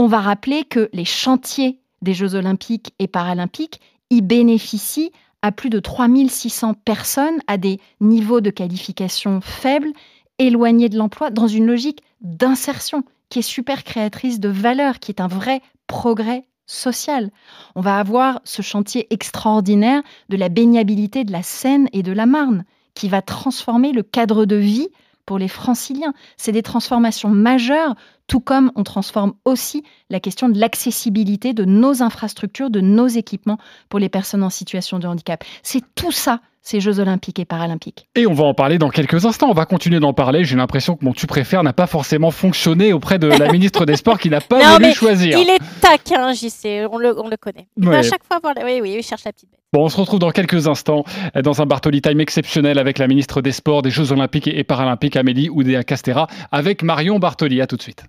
On va rappeler que les chantiers des Jeux olympiques et paralympiques y bénéficient à plus de 3600 personnes à des niveaux de qualification faibles, éloignés de l'emploi, dans une logique d'insertion qui est super créatrice de valeur, qui est un vrai progrès social. On va avoir ce chantier extraordinaire de la baignabilité de la Seine et de la Marne, qui va transformer le cadre de vie pour les franciliens. C'est des transformations majeures, tout comme on transforme aussi la question de l'accessibilité de nos infrastructures, de nos équipements pour les personnes en situation de handicap. C'est tout ça ces Jeux olympiques et paralympiques. Et on va en parler dans quelques instants. On va continuer d'en parler. J'ai l'impression que mon tu préfères n'a pas forcément fonctionné auprès de la <laughs> ministre des Sports qui n'a pas non, voulu mais choisir. Il est taquin, j'y sais, on le, on le connaît. À chaque fois, oui, oui, il cherche la petite bête. Bon, on se retrouve dans quelques instants dans un Bartoli Time exceptionnel avec la ministre des Sports, des Jeux Olympiques et Paralympiques, Amélie Oudéa-Castera, avec Marion Bartoli. À tout de suite.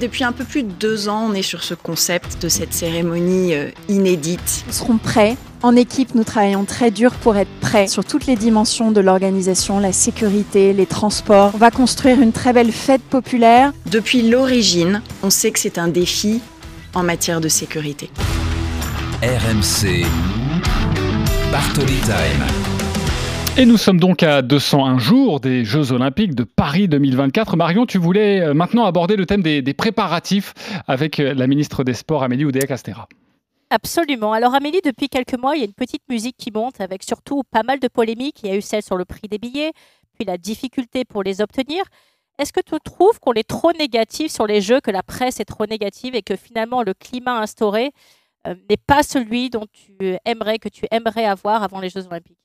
Depuis un peu plus de deux ans, on est sur ce concept de cette cérémonie euh, inédite. Nous serons prêts. En équipe, nous travaillons très dur pour être prêts sur toutes les dimensions de l'organisation, la sécurité, les transports. On va construire une très belle fête populaire. Depuis l'origine, on sait que c'est un défi en matière de sécurité. RMC Bartoli Time. Et nous sommes donc à 201 jours des Jeux Olympiques de Paris 2024. Marion, tu voulais euh, maintenant aborder le thème des, préparatifs avec euh, la ministre des Sports, Amélie Oudéa-Castera. Absolument. Alors Amélie, depuis quelques mois, il y a une petite musique qui monte avec surtout pas mal de polémiques. Il y a eu celle sur le prix des billets, puis la difficulté pour les obtenir. Est-ce que tu trouves qu'on est trop négatif sur les Jeux, que la presse est trop négative et que finalement le climat instauré n'est pas celui dont tu aimerais, que tu aimerais avoir avant les Jeux Olympiques?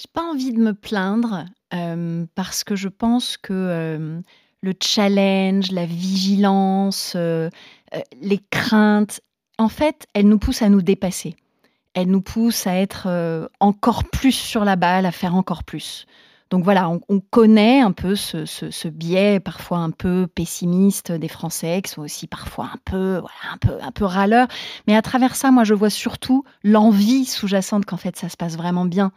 J'ai pas envie de me plaindre euh, parce que je pense que euh, le challenge, la vigilance, euh, les craintes, en fait, elles nous poussent à nous dépasser. Elles nous poussent à être encore plus sur la balle, à faire encore plus. Donc voilà, on, connaît un peu ce, biais parfois un peu pessimiste des Français, qui sont aussi parfois un peu, voilà, un peu, un peu râleurs. Mais à travers ça, moi, je vois surtout l'envie sous-jacente qu'en fait, ça se passe vraiment bien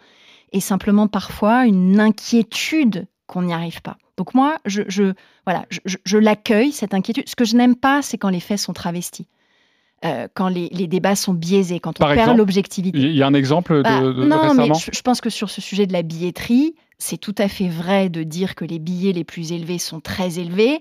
et simplement parfois une inquiétude qu'on n'y arrive pas. Donc moi, je, voilà, je, l'accueille, cette inquiétude. Ce que je n'aime pas, c'est quand les faits sont travestis. Euh, quand les, débats sont biaisés, quand on perd l'objectivité. Il y a un exemple de, bah, Non, mais je, pense que sur ce sujet de la billetterie, c'est tout à fait vrai de dire que les billets les plus élevés sont très élevés,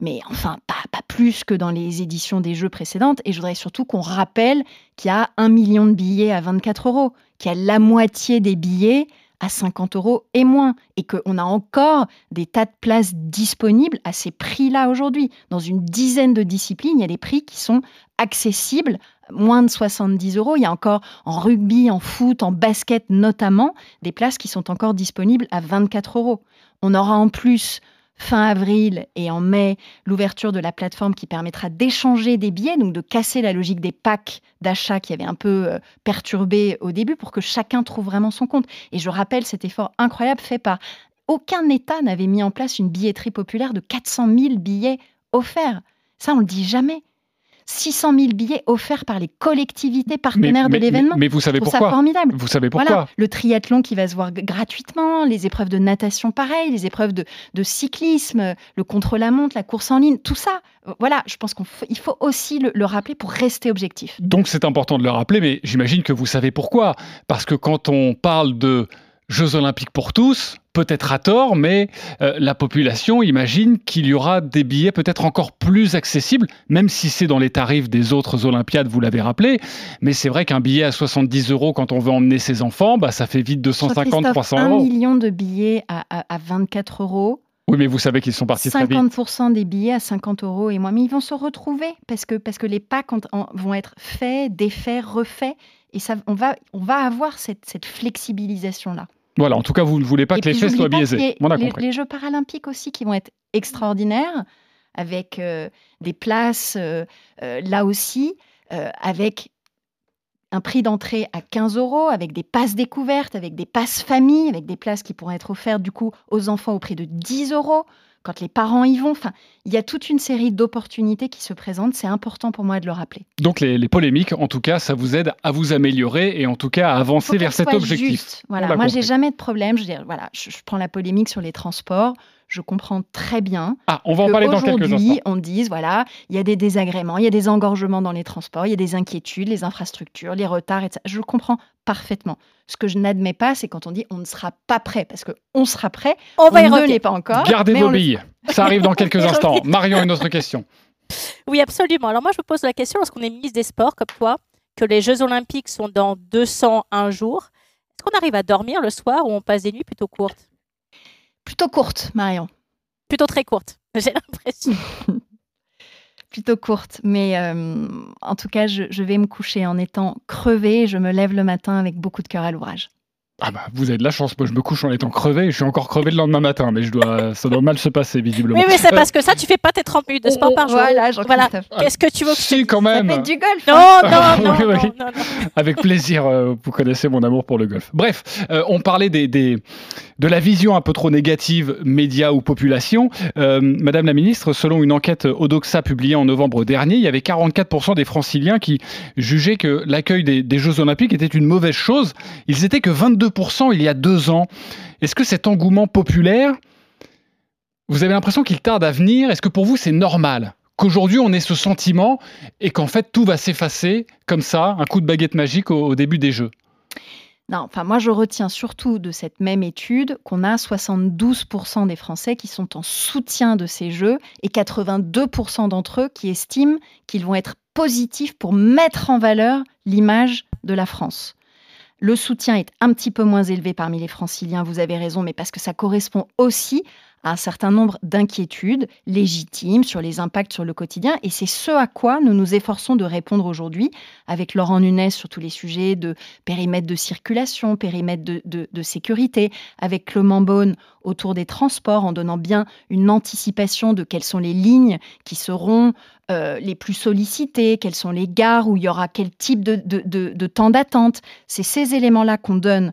mais enfin, pas, plus que dans les éditions des jeux précédentes. Et je voudrais surtout qu'on rappelle qu'il y a un million de billets à 24 euros, qu'il y a la moitié des billets à 50 euros et moins, et qu'on a encore des tas de places disponibles à ces prix-là aujourd'hui. Dans une dizaine de disciplines, il y a des prix qui sont accessibles moins de 70 euros. Il y a encore en rugby, en foot, en basket notamment, des places qui sont encore disponibles à 24 euros. On aura en plus fin avril et en mai l'ouverture de la plateforme qui permettra d'échanger des billets, donc de casser la logique des packs d'achat qui avait un peu euh, perturbé au début pour que chacun trouve vraiment son compte. Et je rappelle cet effort incroyable fait par aucun État n'avait mis en place une billetterie populaire de 400 000 billets offerts. Ça, on le dit jamais. 600 000 billets offerts par les collectivités partenaires de l'événement. Mais, vous savez pourquoi ça formidable. Vous savez pourquoi voilà, Le triathlon qui va se voir gratuitement, les épreuves de natation pareil, les épreuves de, cyclisme, le contre-la-montre, la course en ligne, tout ça. Voilà, je pense qu'il faut aussi le, le rappeler pour rester objectif. Donc c'est important de le rappeler, mais j'imagine que vous savez pourquoi. Parce que quand on parle de Jeux olympiques pour tous, peut-être à tort, mais euh, la population imagine qu'il y aura des billets peut-être encore plus accessibles, même si c'est dans les tarifs des autres Olympiades, vous l'avez rappelé. Mais c'est vrai qu'un billet à 70 euros quand on veut emmener ses enfants, bah, ça fait vite 250, 300 euros. Un million de billets à, à, 24 euros. Oui, mais vous savez qu'ils sont partis très vite. 50% des billets à 50 euros et moins. Mais ils vont se retrouver parce que, parce que les packs vont être faits, défaits, refaits. Et ça, on, va, on va avoir cette, cette flexibilisation-là. Voilà, en tout cas, vous ne voulez pas que l'effet soit biaisé. Les, On a compris. les, Jeux paralympiques aussi qui vont être extraordinaires, avec euh, des places euh, euh, là aussi, avec un prix d'entrée à 15 euros, avec des passes découvertes, avec des passes famille, avec des places qui pourront être offertes du coup aux enfants au prix de 10 euros quand les parents y vont. Enfin, il y a toute une série d'opportunités qui se présentent. C'est important pour moi de le rappeler. Donc les, polémiques, en tout cas, ça vous aide à vous améliorer et en tout cas à avancer vers cet objectif. Juste. Voilà, moi j'ai jamais de problème. Je, voilà, je, prends la polémique sur les transports je comprends très bien. Ah, on va en parler dans quelques instants. Aujourd'hui, on dise voilà, il y a des désagréments, il y a des engorgements dans les transports, il y a des inquiétudes, les infrastructures, les retards, etc. Je comprends parfaitement. Ce que je n'admets pas, c'est quand on dit on ne sera pas prêt, parce qu'on sera prêt, on, on ne l'est pas encore. Gardez vos billes. Ça arrive dans quelques <laughs> instants. Marion, une autre question. Oui, absolument. Alors moi, je me pose la question, lorsqu'on est ministre des Sports, comme toi, que les Jeux Olympiques sont dans 201 jours, est-ce qu'on arrive à dormir le soir ou on passe des nuits plutôt courtes? Plutôt courte, Marion. Plutôt très courte, <laughs> j'ai l'impression. <laughs> Plutôt courte, mais euh, en tout cas, je, vais me coucher en étant crevée. Je me lève le matin avec beaucoup de cœur à l'ouvrage. Ah bah, vous avez de la chance. Moi, je me couche en étant crevé. Je suis encore crevé le lendemain matin, mais je dois, ça doit mal se passer visiblement. Oui, mais c'est parce que ça, tu <laughs> fais pas tes 30 minutes de sport par jour. Voilà, voilà. Qu'est-ce que tu veux que Si, quand même. Ça fait du golf. Non, hein. non, non, non, non, Avec plaisir. Euh, vous connaissez mon amour pour le golf. Bref, euh, on parlait des, des, de la vision un peu trop négative médias ou population. Euh, Madame la ministre, selon une enquête Odoxa publiée en novembre dernier, il y avait 44% des franciliens qui jugeaient que l'accueil des, Jeux Olympiques était une mauvaise chose. Ils étaient que 22% il y a deux ans. Est-ce que cet engouement populaire, vous avez l'impression qu'il tarde à venir? Est-ce que pour vous c'est normal qu'aujourd'hui on ait ce sentiment et qu'en fait tout va s'effacer comme ça, un coup de baguette magique au, début des Jeux? Non, enfin moi je retiens surtout de cette même étude qu'on a 72% des Français qui sont en soutien de ces jeux et 82% d'entre eux qui estiment qu'ils vont être positifs pour mettre en valeur l'image de la France. Le soutien est un petit peu moins élevé parmi les franciliens, vous avez raison, mais parce que ça correspond aussi à un certain nombre d'inquiétudes légitimes sur les impacts sur le quotidien. Et c'est ce à quoi nous nous efforçons de répondre aujourd'hui avec Laurent Nunez sur tous les sujets de périmètre de circulation, périmètre de, sécurité, avec Clément Beaune autour des transports en donnant bien une anticipation de quelles sont les lignes qui seront euh, les plus sollicitées, quelles sont les gares où il y aura quel type de, de temps d'attente. C'est ces éléments-là qu'on donne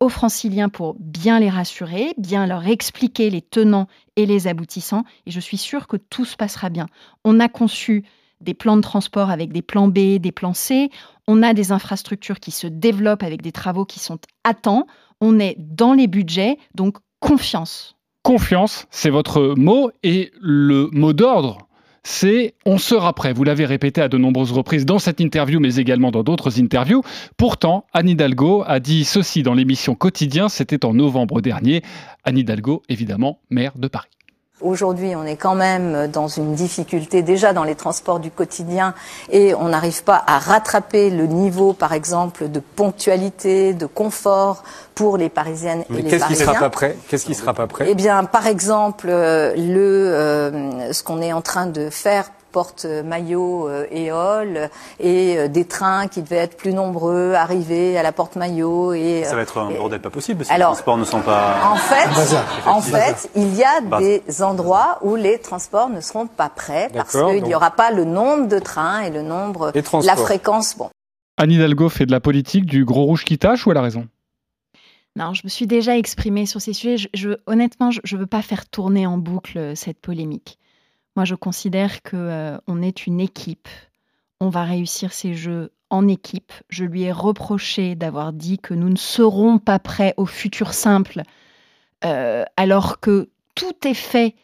aux franciliens pour bien les rassurer, bien leur expliquer les tenants et les aboutissants. Et je suis sûre que tout se passera bien. On a conçu des plans de transport avec des plans B, des plans C. On a des infrastructures qui se développent avec des travaux qui sont à temps. On est dans les budgets, donc confiance. Confiance, c'est votre mot et le mot d'ordre c'est on sera prêt. Vous l'avez répété à de nombreuses reprises dans cette interview, mais également dans d'autres interviews. Pourtant, Anne Hidalgo a dit ceci dans l'émission Quotidien, c'était en novembre dernier. Anne Hidalgo, évidemment, maire de Paris. Aujourd'hui, on est quand même dans une difficulté déjà dans les transports du quotidien et on n'arrive pas à rattraper le niveau, par exemple, de ponctualité, de confort pour les Parisiennes et les Parisiens. Qu'est-ce qui sera pas prêt Qu'est-ce qui sera pas prêt Eh bien, par exemple, le, euh, ce qu'on est en train de faire porte-maillot et hall et des trains qui devaient être plus nombreux arriver à la porte-maillot et ça va être un bordel pas possible si alors, les transports ne sont pas en fait en fait il y a des endroits où les transports ne seront pas prêts parce qu'il n'y aura pas le nombre de trains et le nombre la fréquence bon. Anne Hidalgo fait de la politique du gros rouge qui tâche ou elle a raison? Non, je me suis déjà exprimée sur ces sujets. Je, honnêtement, je ne veux pas faire tourner en boucle euh, cette polémique. Moi, je considère que euh, on est une équipe. On va réussir ces jeux en équipe. Je lui ai reproché d'avoir dit que nous ne serons pas prêts au futur simple, euh, alors que tout est fait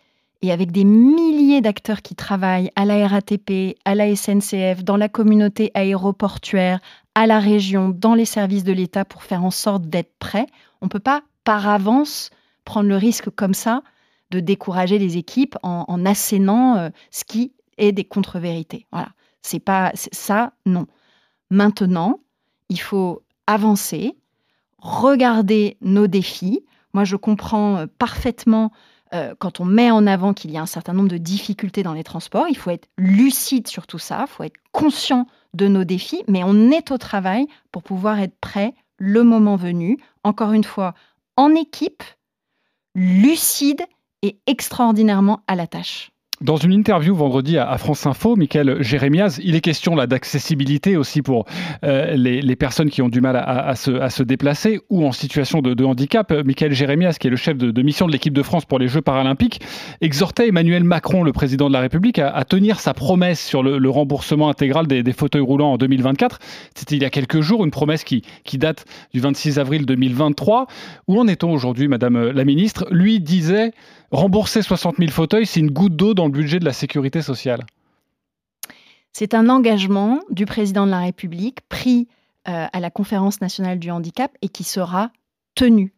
et avec des milliers d'acteurs qui travaillent à la RATP, à la SNCF, dans la communauté aéroportuaire, à la région, dans les services de l'État pour faire en sorte d'être prêt. On ne peut pas par avance prendre le risque comme ça de décourager les équipes en, assénant euh, ce qui est des contre-vérités. Voilà, c'est pas ça, non. Maintenant, il faut avancer, regarder nos défis. Moi, je comprends euh, parfaitement euh, quand on met en avant qu'il y a un certain nombre de difficultés dans les transports. Il faut être lucide sur tout ça, il faut être conscient de nos défis, mais on est au travail pour pouvoir être prêt le moment venu, encore une fois, en équipe, lucide et extraordinairement à la tâche. Dans une interview vendredi à, France Info, Michael Jérémiaz, il est question là d'accessibilité aussi pour euh, les, personnes qui ont du mal à, se, déplacer ou en situation de, handicap. Michael Jérémiaz, qui est le chef de, mission de l'équipe de France pour les Jeux paralympiques, exhortait Emmanuel Macron, le président de la République, à, tenir sa promesse sur le, remboursement intégral des, fauteuils roulants en 2024. C'était il y a quelques jours, une promesse qui, qui date du 26 avril 2023. Où en est-on aujourd'hui, Madame la Ministre? Lui disait Rembourser 60 000 fauteuils, c'est une goutte d'eau dans le budget de la sécurité sociale. C'est un engagement du président de la République pris euh, à la conférence nationale du handicap et qui sera tenu.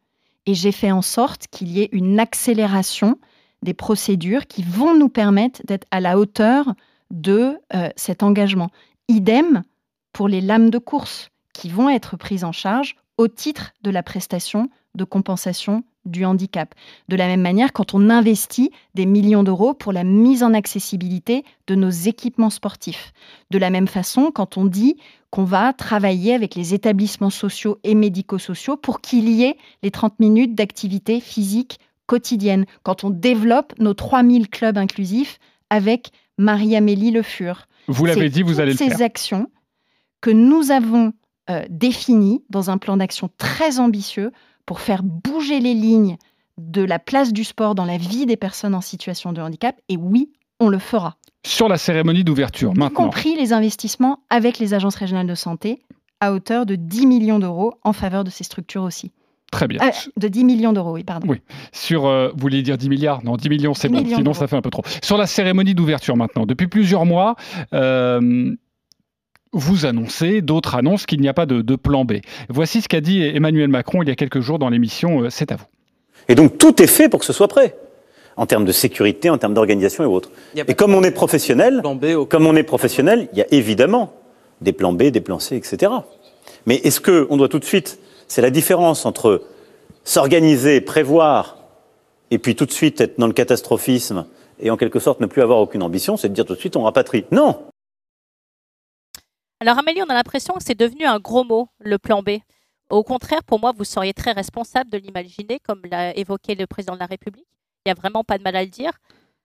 Et j'ai fait en sorte qu'il y ait une accélération des procédures qui vont nous permettre d'être à la hauteur de euh, cet engagement. Idem pour les lames de course qui vont être prises en charge au titre de la prestation de compensation du handicap. De la même manière, quand on investit des millions d'euros pour la mise en accessibilité de nos équipements sportifs. De la même façon, quand on dit qu'on va travailler avec les établissements sociaux et médico-sociaux pour qu'il y ait les 30 minutes d'activité physique quotidienne. Quand on développe nos 3000 clubs inclusifs avec Marie-Amélie Le Fur. Vous l'avez dit, vous allez le faire. Ces actions que nous avons euh, définies dans un plan d'action très ambitieux pour faire bouger les lignes de la place du sport dans la vie des personnes en situation de handicap. Et oui, on le fera. Sur la cérémonie d'ouverture, maintenant. Y compris les investissements avec les agences régionales de santé à hauteur de 10 millions d'euros en faveur de ces structures aussi. Très bien. Euh, de 10 millions d'euros, oui, pardon. Oui. Sur, euh, vous vouliez dire 10 milliards? Non, 10 millions, c'est bon. Sinon, ça fait un peu trop. Sur la cérémonie d'ouverture maintenant, depuis plusieurs mois, euh, vous annoncez, d'autres annoncent qu'il n'y a pas de, plan B. Voici ce qu'a dit Emmanuel Macron il y a quelques jours dans l'émission euh, C'est à vous. Et donc tout est fait pour que ce soit prêt en termes de sécurité, en termes d'organisation et autres. Et comme on est professionnel, comme on est professionnel, il y a évidemment des plans B, des plans C, etc. Mais est-ce que on doit tout de suite, c'est la différence entre s'organiser, prévoir, et puis tout de suite être dans le catastrophisme et en quelque sorte ne plus avoir aucune ambition, c'est de dire tout de suite on rapatrie. Non, alors Amélie, on a l'impression que c'est devenu un gros mot, le plan B. Au contraire, pour moi, vous seriez très responsable de l'imaginer, comme l'a évoqué le président de la République. Il n'y a vraiment pas de mal à le dire.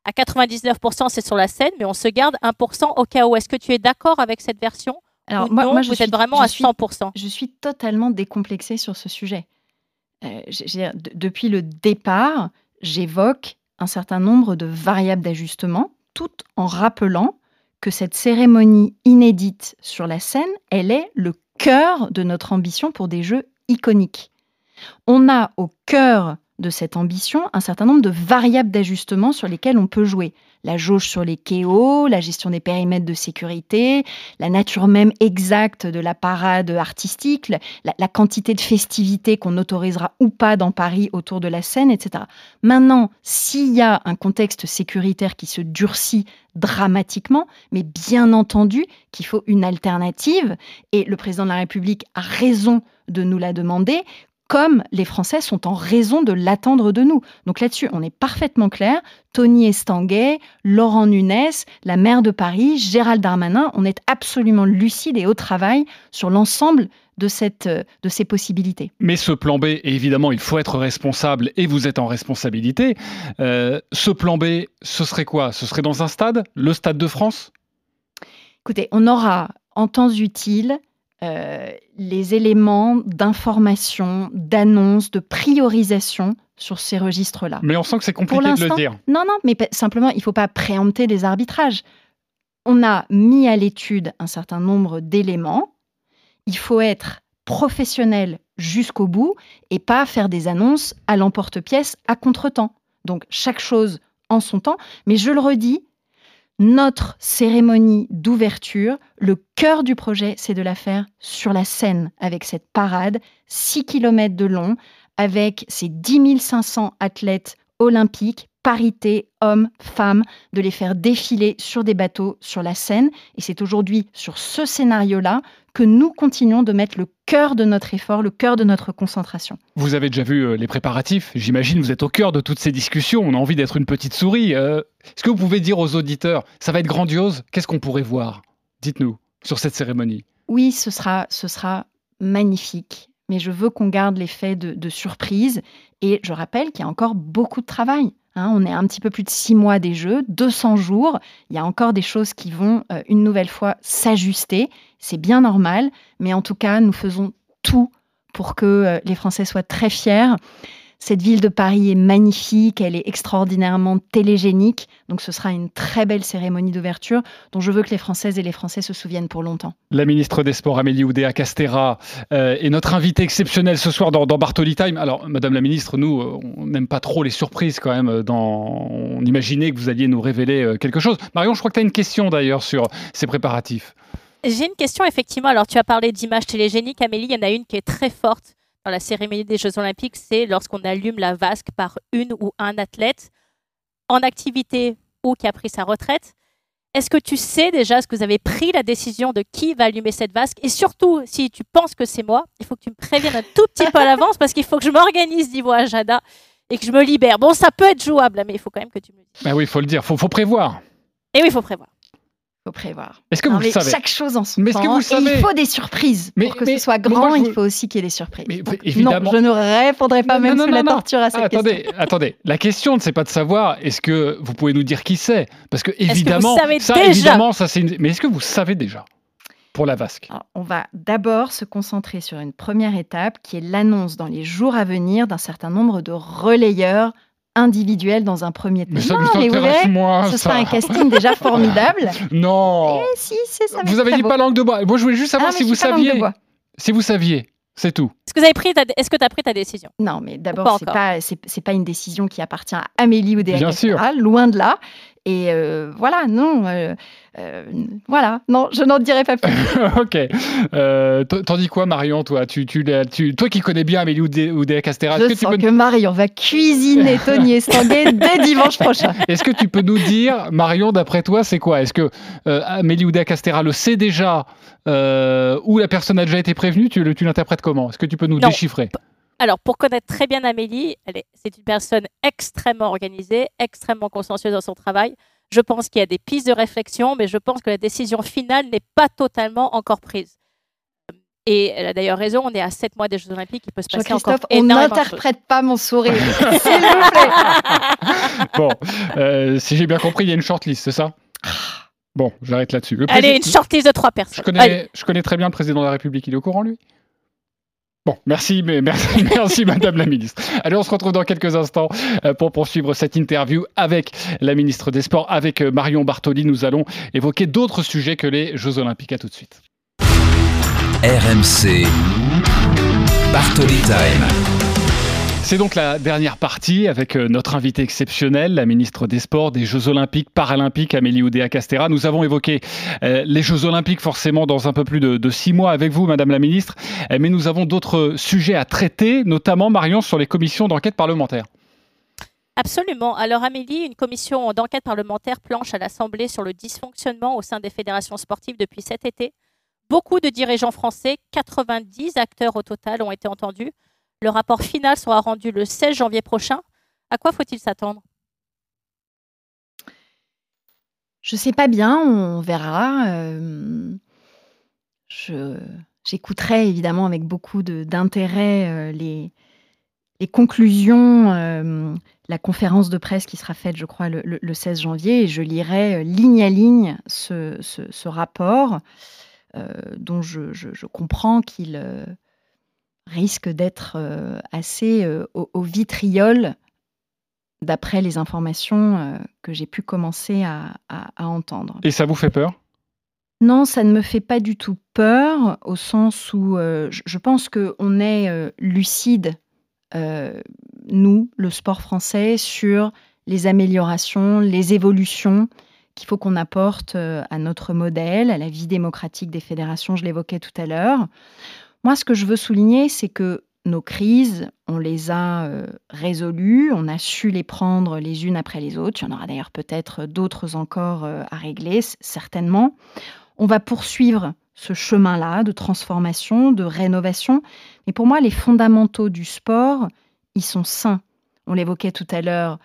À 99%, c'est sur la scène, mais on se garde 1% au cas où. Est-ce que tu es d'accord avec cette version Alors, moi, moi, je vous suis, êtes vraiment à 100%. je suis totalement décomplexée sur ce sujet. Euh, depuis le départ, j'évoque un certain nombre de variables d'ajustement, tout en rappelant que cette cérémonie inédite sur la scène, elle est le cœur de notre ambition pour des jeux iconiques. On a au cœur de cette ambition un certain nombre de variables d'ajustement sur lesquelles on peut jouer. La jauge sur les KO, la gestion des périmètres de sécurité, la nature même exacte de la parade artistique, la, quantité de festivités qu'on autorisera ou pas dans Paris autour de la scène, etc. Maintenant, s'il y a un contexte sécuritaire qui se durcit dramatiquement, mais bien entendu qu'il faut une alternative, et le président de la République a raison de nous la demander, comme les Français sont en raison de l'attendre de nous. Donc là-dessus, on est parfaitement clair. Tony Estanguet, Laurent Nunes, la maire de Paris, Gérald Darmanin, on est absolument lucide et au travail sur l'ensemble de, cette, de ces possibilités. Mais ce plan B, évidemment, il faut être responsable et vous êtes en responsabilité. Euh, ce plan B, ce serait quoi? Ce serait dans un stade? Le Stade de France? Écoutez, on aura en temps utile euh, les éléments d'information, d'annonce, de priorisation sur ces registres-là. Mais on sent que c'est compliqué de le dire. Non, non, mais simplement, il ne faut pas préempter les arbitrages. On a mis à l'étude un certain nombre d'éléments. Il faut être professionnel jusqu'au bout et pas faire des annonces à l'emporte-pièce à contre-temps. Donc chaque chose en son temps. Mais je le redis, notre cérémonie d'ouverture, le cœur du projet, c'est de la faire sur la scène, avec cette parade, 6 km de long, avec ces 10 500 athlètes olympiques, parité, hommes, femmes, de les faire défiler sur des bateaux sur la Seine. Et c'est aujourd'hui sur ce scénario-là que nous continuons de mettre le cœur de notre effort, le cœur de notre concentration. Vous avez déjà vu euh, les préparatifs. J'imagine vous êtes au cœur de toutes ces discussions. On a envie d'être une petite souris. Euh, est-ce que vous pouvez dire aux auditeurs, ça va être grandiose Qu'est-ce qu'on pourrait voir? Dites-nous sur cette cérémonie. Oui, ce sera, ce sera magnifique. Mais je veux qu'on garde l'effet de, de surprise. Et je rappelle qu'il y a encore beaucoup de travail. Hein, on est un petit peu plus de six mois des Jeux, 200 jours. Il y a encore des choses qui vont euh, une nouvelle fois s'ajuster. C'est bien normal, mais en tout cas, nous faisons tout pour que euh, les Français soient très fiers. Cette ville de Paris est magnifique, elle est extraordinairement télégénique, donc ce sera une très belle cérémonie d'ouverture dont je veux que les Françaises et les Français se souviennent pour longtemps. La ministre des Sports, Amélie Oudéa Castera, euh, est notre invitée exceptionnelle ce soir dans, Bartoli Time. Alors, Madame la ministre, nous, euh, on n'aime pas trop les surprises quand même. Dans... On imaginait que vous alliez nous révéler euh, quelque chose. Marion, je crois que tu as une question d'ailleurs sur ces préparatifs. J'ai une question, effectivement. Alors, tu as parlé d'images télégéniques. Amélie, il y en a une qui est très forte dans la cérémonie des Jeux Olympiques, c'est lorsqu'on allume la vasque par une ou un athlète en activité ou qui a pris sa retraite. Est-ce que tu sais déjà, est-ce que vous avez pris la décision de qui va allumer cette vasque? Et surtout, si tu penses que c'est moi, il faut que tu me préviennes un tout petit peu à l'avance parce qu'il faut que je m'organise, dit Jada, et que je me libère. Bon, ça peut être jouable, mais il faut quand même que tu me dises. Ben oui, il faut le dire, il faut, faut prévoir. Et oui, il faut prévoir faut prévoir. Est-ce que vous le savez Chaque chose en son mais temps. Que vous savez... il faut des surprises. Mais, pour que ce soit grand, il faut aussi qu'il y ait des surprises. Mais, évidemment... Non, je ne répondrai pas même sous la torture à cette attendez, question. <laughs> Attendez, la question, ne c'est pas de savoir est-ce que vous pouvez nous dire qui c'est? Parce que évidemment, que ça, évidemment, ça c'est. Une... Mais est-ce que vous savez déjà? Pour la vasque On va d'abord se concentrer sur une première étape qui est l'annonce dans les jours à venir d'un certain nombre de relayeurs individuel dans un premier temps. Mais ça non, mais moi, ce sera un casting déjà <laughs> formidable. Non. Eh, si, c'est ça. Vous avez dit pas langue de bois. Moi, je voulais juste savoir ah, si vous saviez. Si vous saviez. C'est tout. Est-ce que tu as pris ta décision? Non, mais d'abord, c'est pas, c'est, pas une décision qui appartient à Amélie ou des Bien sûr. loin de là. Et euh, voilà, non, euh, euh, voilà, non, je n'en dirai pas plus. <laughs> ok. T'en dis quoi, Marion, toi? Tu, tu, tu, Toi qui connais bien Amélie Oudéa Castera, je que sens que Marion va cuisiner <laughs> Tony Estanguet dès dimanche prochain. <laughs> Est-ce que tu peux nous dire, Marion, d'après toi, c'est quoi? Est-ce que Amélie Oudéa Castera le sait déjà ou la personne a déjà été prévenue? Tu, tu l'interprètes comment? Est-ce que tu peux nous déchiffrer? Alors, pour connaître très bien Amélie, c'est une personne extrêmement organisée, extrêmement consciencieuse dans son travail. Je pense qu'il y a des pistes de réflexion, mais je pense que la décision finale n'est pas totalement encore prise. Et elle a d'ailleurs raison, on est à 7 mois des Jeux Olympiques, il peut se passer encore on n'interprète pas mon sourire, <laughs> s'il vous plaît. <laughs> bon, euh, si j'ai bien compris, il y a une shortlist, c'est ça? Bon, j'arrête là-dessus. Allez, une shortlist de trois personnes. Je connais, je connais très bien le président de la République, il est au courant, lui? Bon, merci, mais <laughs> merci, merci Madame la Ministre. Allez, on se retrouve dans quelques instants euh, pour poursuivre cette interview avec la Ministre des Sports, avec euh, Marion Bartoli. Nous allons évoquer d'autres sujets que les Jeux Olympiques. À tout de suite. RMC Bartoli Time. C'est donc la dernière partie avec euh, notre invité exceptionnel, la ministre des Sports, des Jeux Olympiques, Paralympiques, Amélie Oudéa-Castera. Nous avons évoqué euh, les Jeux Olympiques forcément dans un peu plus de, six mois avec vous, Madame la ministre, euh, mais nous avons d'autres sujets à traiter, notamment, Marion, sur les commissions d'enquête parlementaire. Absolument. Alors Amélie, une commission d'enquête parlementaire planche à l'Assemblée sur le dysfonctionnement au sein des fédérations sportives depuis cet été. Beaucoup de dirigeants français, 90 acteurs au total, ont été entendus. Le rapport final sera rendu le 16 janvier prochain. À quoi faut-il s'attendre? Je sais pas bien, on verra. j'écouterai évidemment avec beaucoup d'intérêt les, les conclusions, euh, la conférence de presse qui sera faite, je crois, le, 16 janvier, et je lirai euh, ligne à ligne ce, rapport, euh, dont je, comprends qu'il risque d'être assez au, vitriol, d'après les informations que j'ai pu commencer à, entendre. Et ça vous fait peur? Non, ça ne me fait pas du tout peur, au sens où je pense qu'on est lucide euh, nous, le sport français, sur les améliorations, les évolutions qu'il faut qu'on apporte euh, à notre modèle, à la vie démocratique des fédérations, je l'évoquais tout à l'heure. Moi, ce que je veux souligner, c'est que nos crises, on les a euh, résolues, on a su les prendre les unes après les autres. Il y en aura d'ailleurs peut-être d'autres encore à régler, certainement. On va poursuivre ce chemin-là de transformation, de rénovation. Mais pour moi, les fondamentaux du sport, ils sont sains. On l'évoquait tout à l'heure,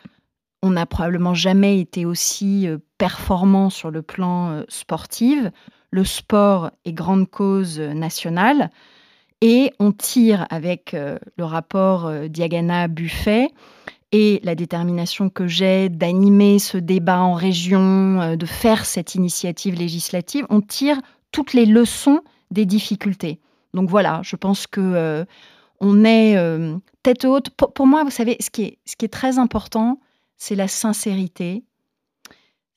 on n'a probablement jamais été aussi euh, performant sur le plan euh, sportif. Le sport est grande cause nationale. Et on tire avec euh, le rapport Diagana-Buffet et la détermination que j'ai d'animer ce débat en région, de faire cette initiative législative, on tire toutes les leçons des difficultés. Donc voilà, je pense que euh, on est euh, tête haute. Pour, moi, vous savez, ce qui est, très important, c'est la sincérité,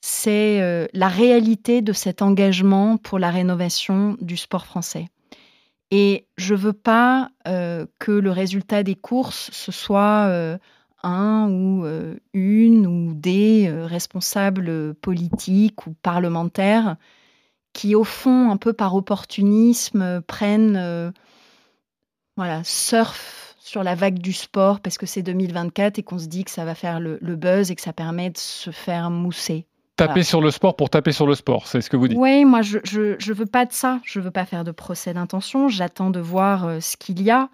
c'est euh, la réalité de cet engagement pour la rénovation du sport français. Et je veux pas que le résultat des courses ce soit un ou une ou des responsables politiques ou parlementaires qui, au fond, un peu par opportunisme, prennent, euh, voilà, surfent sur la vague du sport parce que c'est 2024 et qu'on se dit que ça va faire le, buzz et que ça permet de se faire mousser. Taper sur le sport pour taper sur le sport, c'est ce que vous dites. Oui, moi je, je, veux pas de ça. Je veux pas faire de procès d'intention. J'attends de voir euh, ce qu'il y a.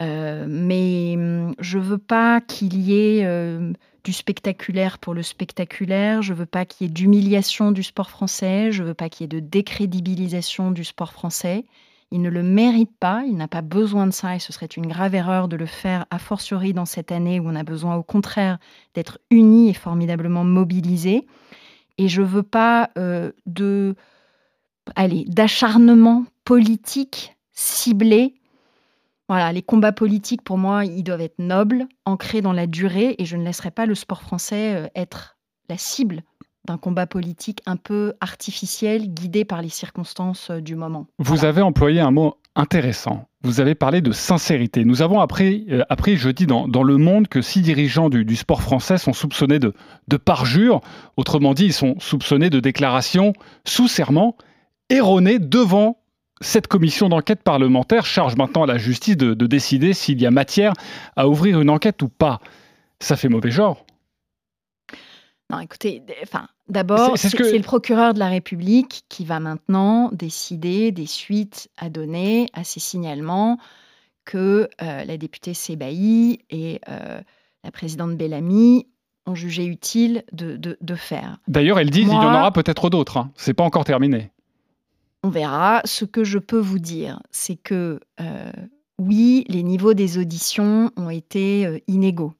Euh, mais hum, je veux pas qu'il y ait du spectaculaire pour le spectaculaire, je veux pas qu'il y ait d'humiliation du sport français, je veux pas qu'il y ait de décrédibilisation du sport français. Il ne le mérite pas, il n'a pas besoin de ça et ce serait une grave erreur de le faire a fortiori dans cette année où on a besoin au contraire d'être unis et formidablement mobilisés. Et je veux pas euh, de allez, d'acharnement politique ciblé voilà, les combats politiques, pour moi, ils doivent être nobles, ancrés dans la durée, et je ne laisserai pas le sport français euh, être la cible d'un combat politique un peu artificiel, guidé par les circonstances euh, du moment. Vous avez employé un mot intéressant. Vous avez parlé de sincérité. Nous avons appris, euh, appris jeudi dans, dans, Le Monde que six dirigeants du, sport français sont soupçonnés de, de parjure. Autrement dit, ils sont soupçonnés de déclarations sous serment erronées devant cette commission d'enquête parlementaire charge maintenant à la justice de, décider s'il y a matière à ouvrir une enquête ou pas. Ça fait mauvais genre. Non, écoutez, enfin, d'abord, c'est le procureur de la République qui va maintenant décider des suites à donner à ces signalements que euh, la députée Sébaï et euh, la présidente Bellamy ont jugé utile de, faire. D'ailleurs, elle dit qu'il y en aura peut-être d'autres. Hein. C'est pas encore terminé. On verra. Ce que je peux vous dire, c'est que euh, oui, les niveaux des auditions ont été inégaux.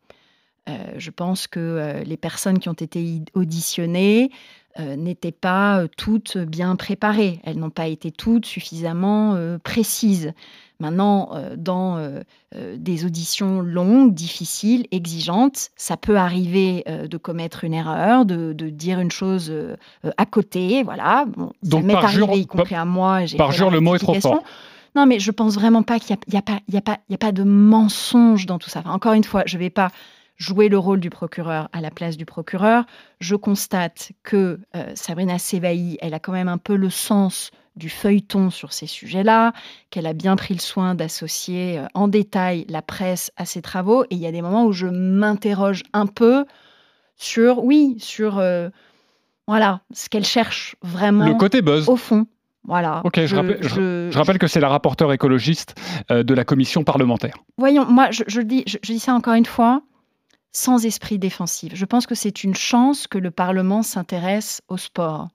Euh, je pense que les personnes qui ont été auditionnées n'étaient pas toutes bien préparées. Elles n'ont pas été toutes suffisamment précises. Maintenant, euh, dans euh, euh, des auditions longues, difficiles, exigeantes, ça peut arriver de commettre une erreur, de, dire une chose à côté. Voilà. Donc, ça m'est arrivé, y compris à moi. Par jour, le mot est trop fort. Non, mais je pense vraiment pas qu'il n'y a, a, a, a, a, pas de mensonge dans tout ça. encore une fois, je ne vais pas jouer le rôle du procureur à la place du procureur. Je constate que Sabrina Sévaï, elle a quand même un peu le sens du feuilleton sur ces sujets-là, qu'elle a bien pris le soin d'associer euh, en détail la presse à ses travaux. Et il y a des moments où je m'interroge un peu sur, oui, sur euh, voilà, ce qu'elle cherche vraiment le côté buzz. au fond. Voilà. Ok, je, rappelle, que c'est la rapporteure écologiste euh, de la commission parlementaire. Voyons, moi, je, dis, je, dis ça encore une fois, sans esprit défensif. Je pense que c'est une chance que le Parlement s'intéresse au sport.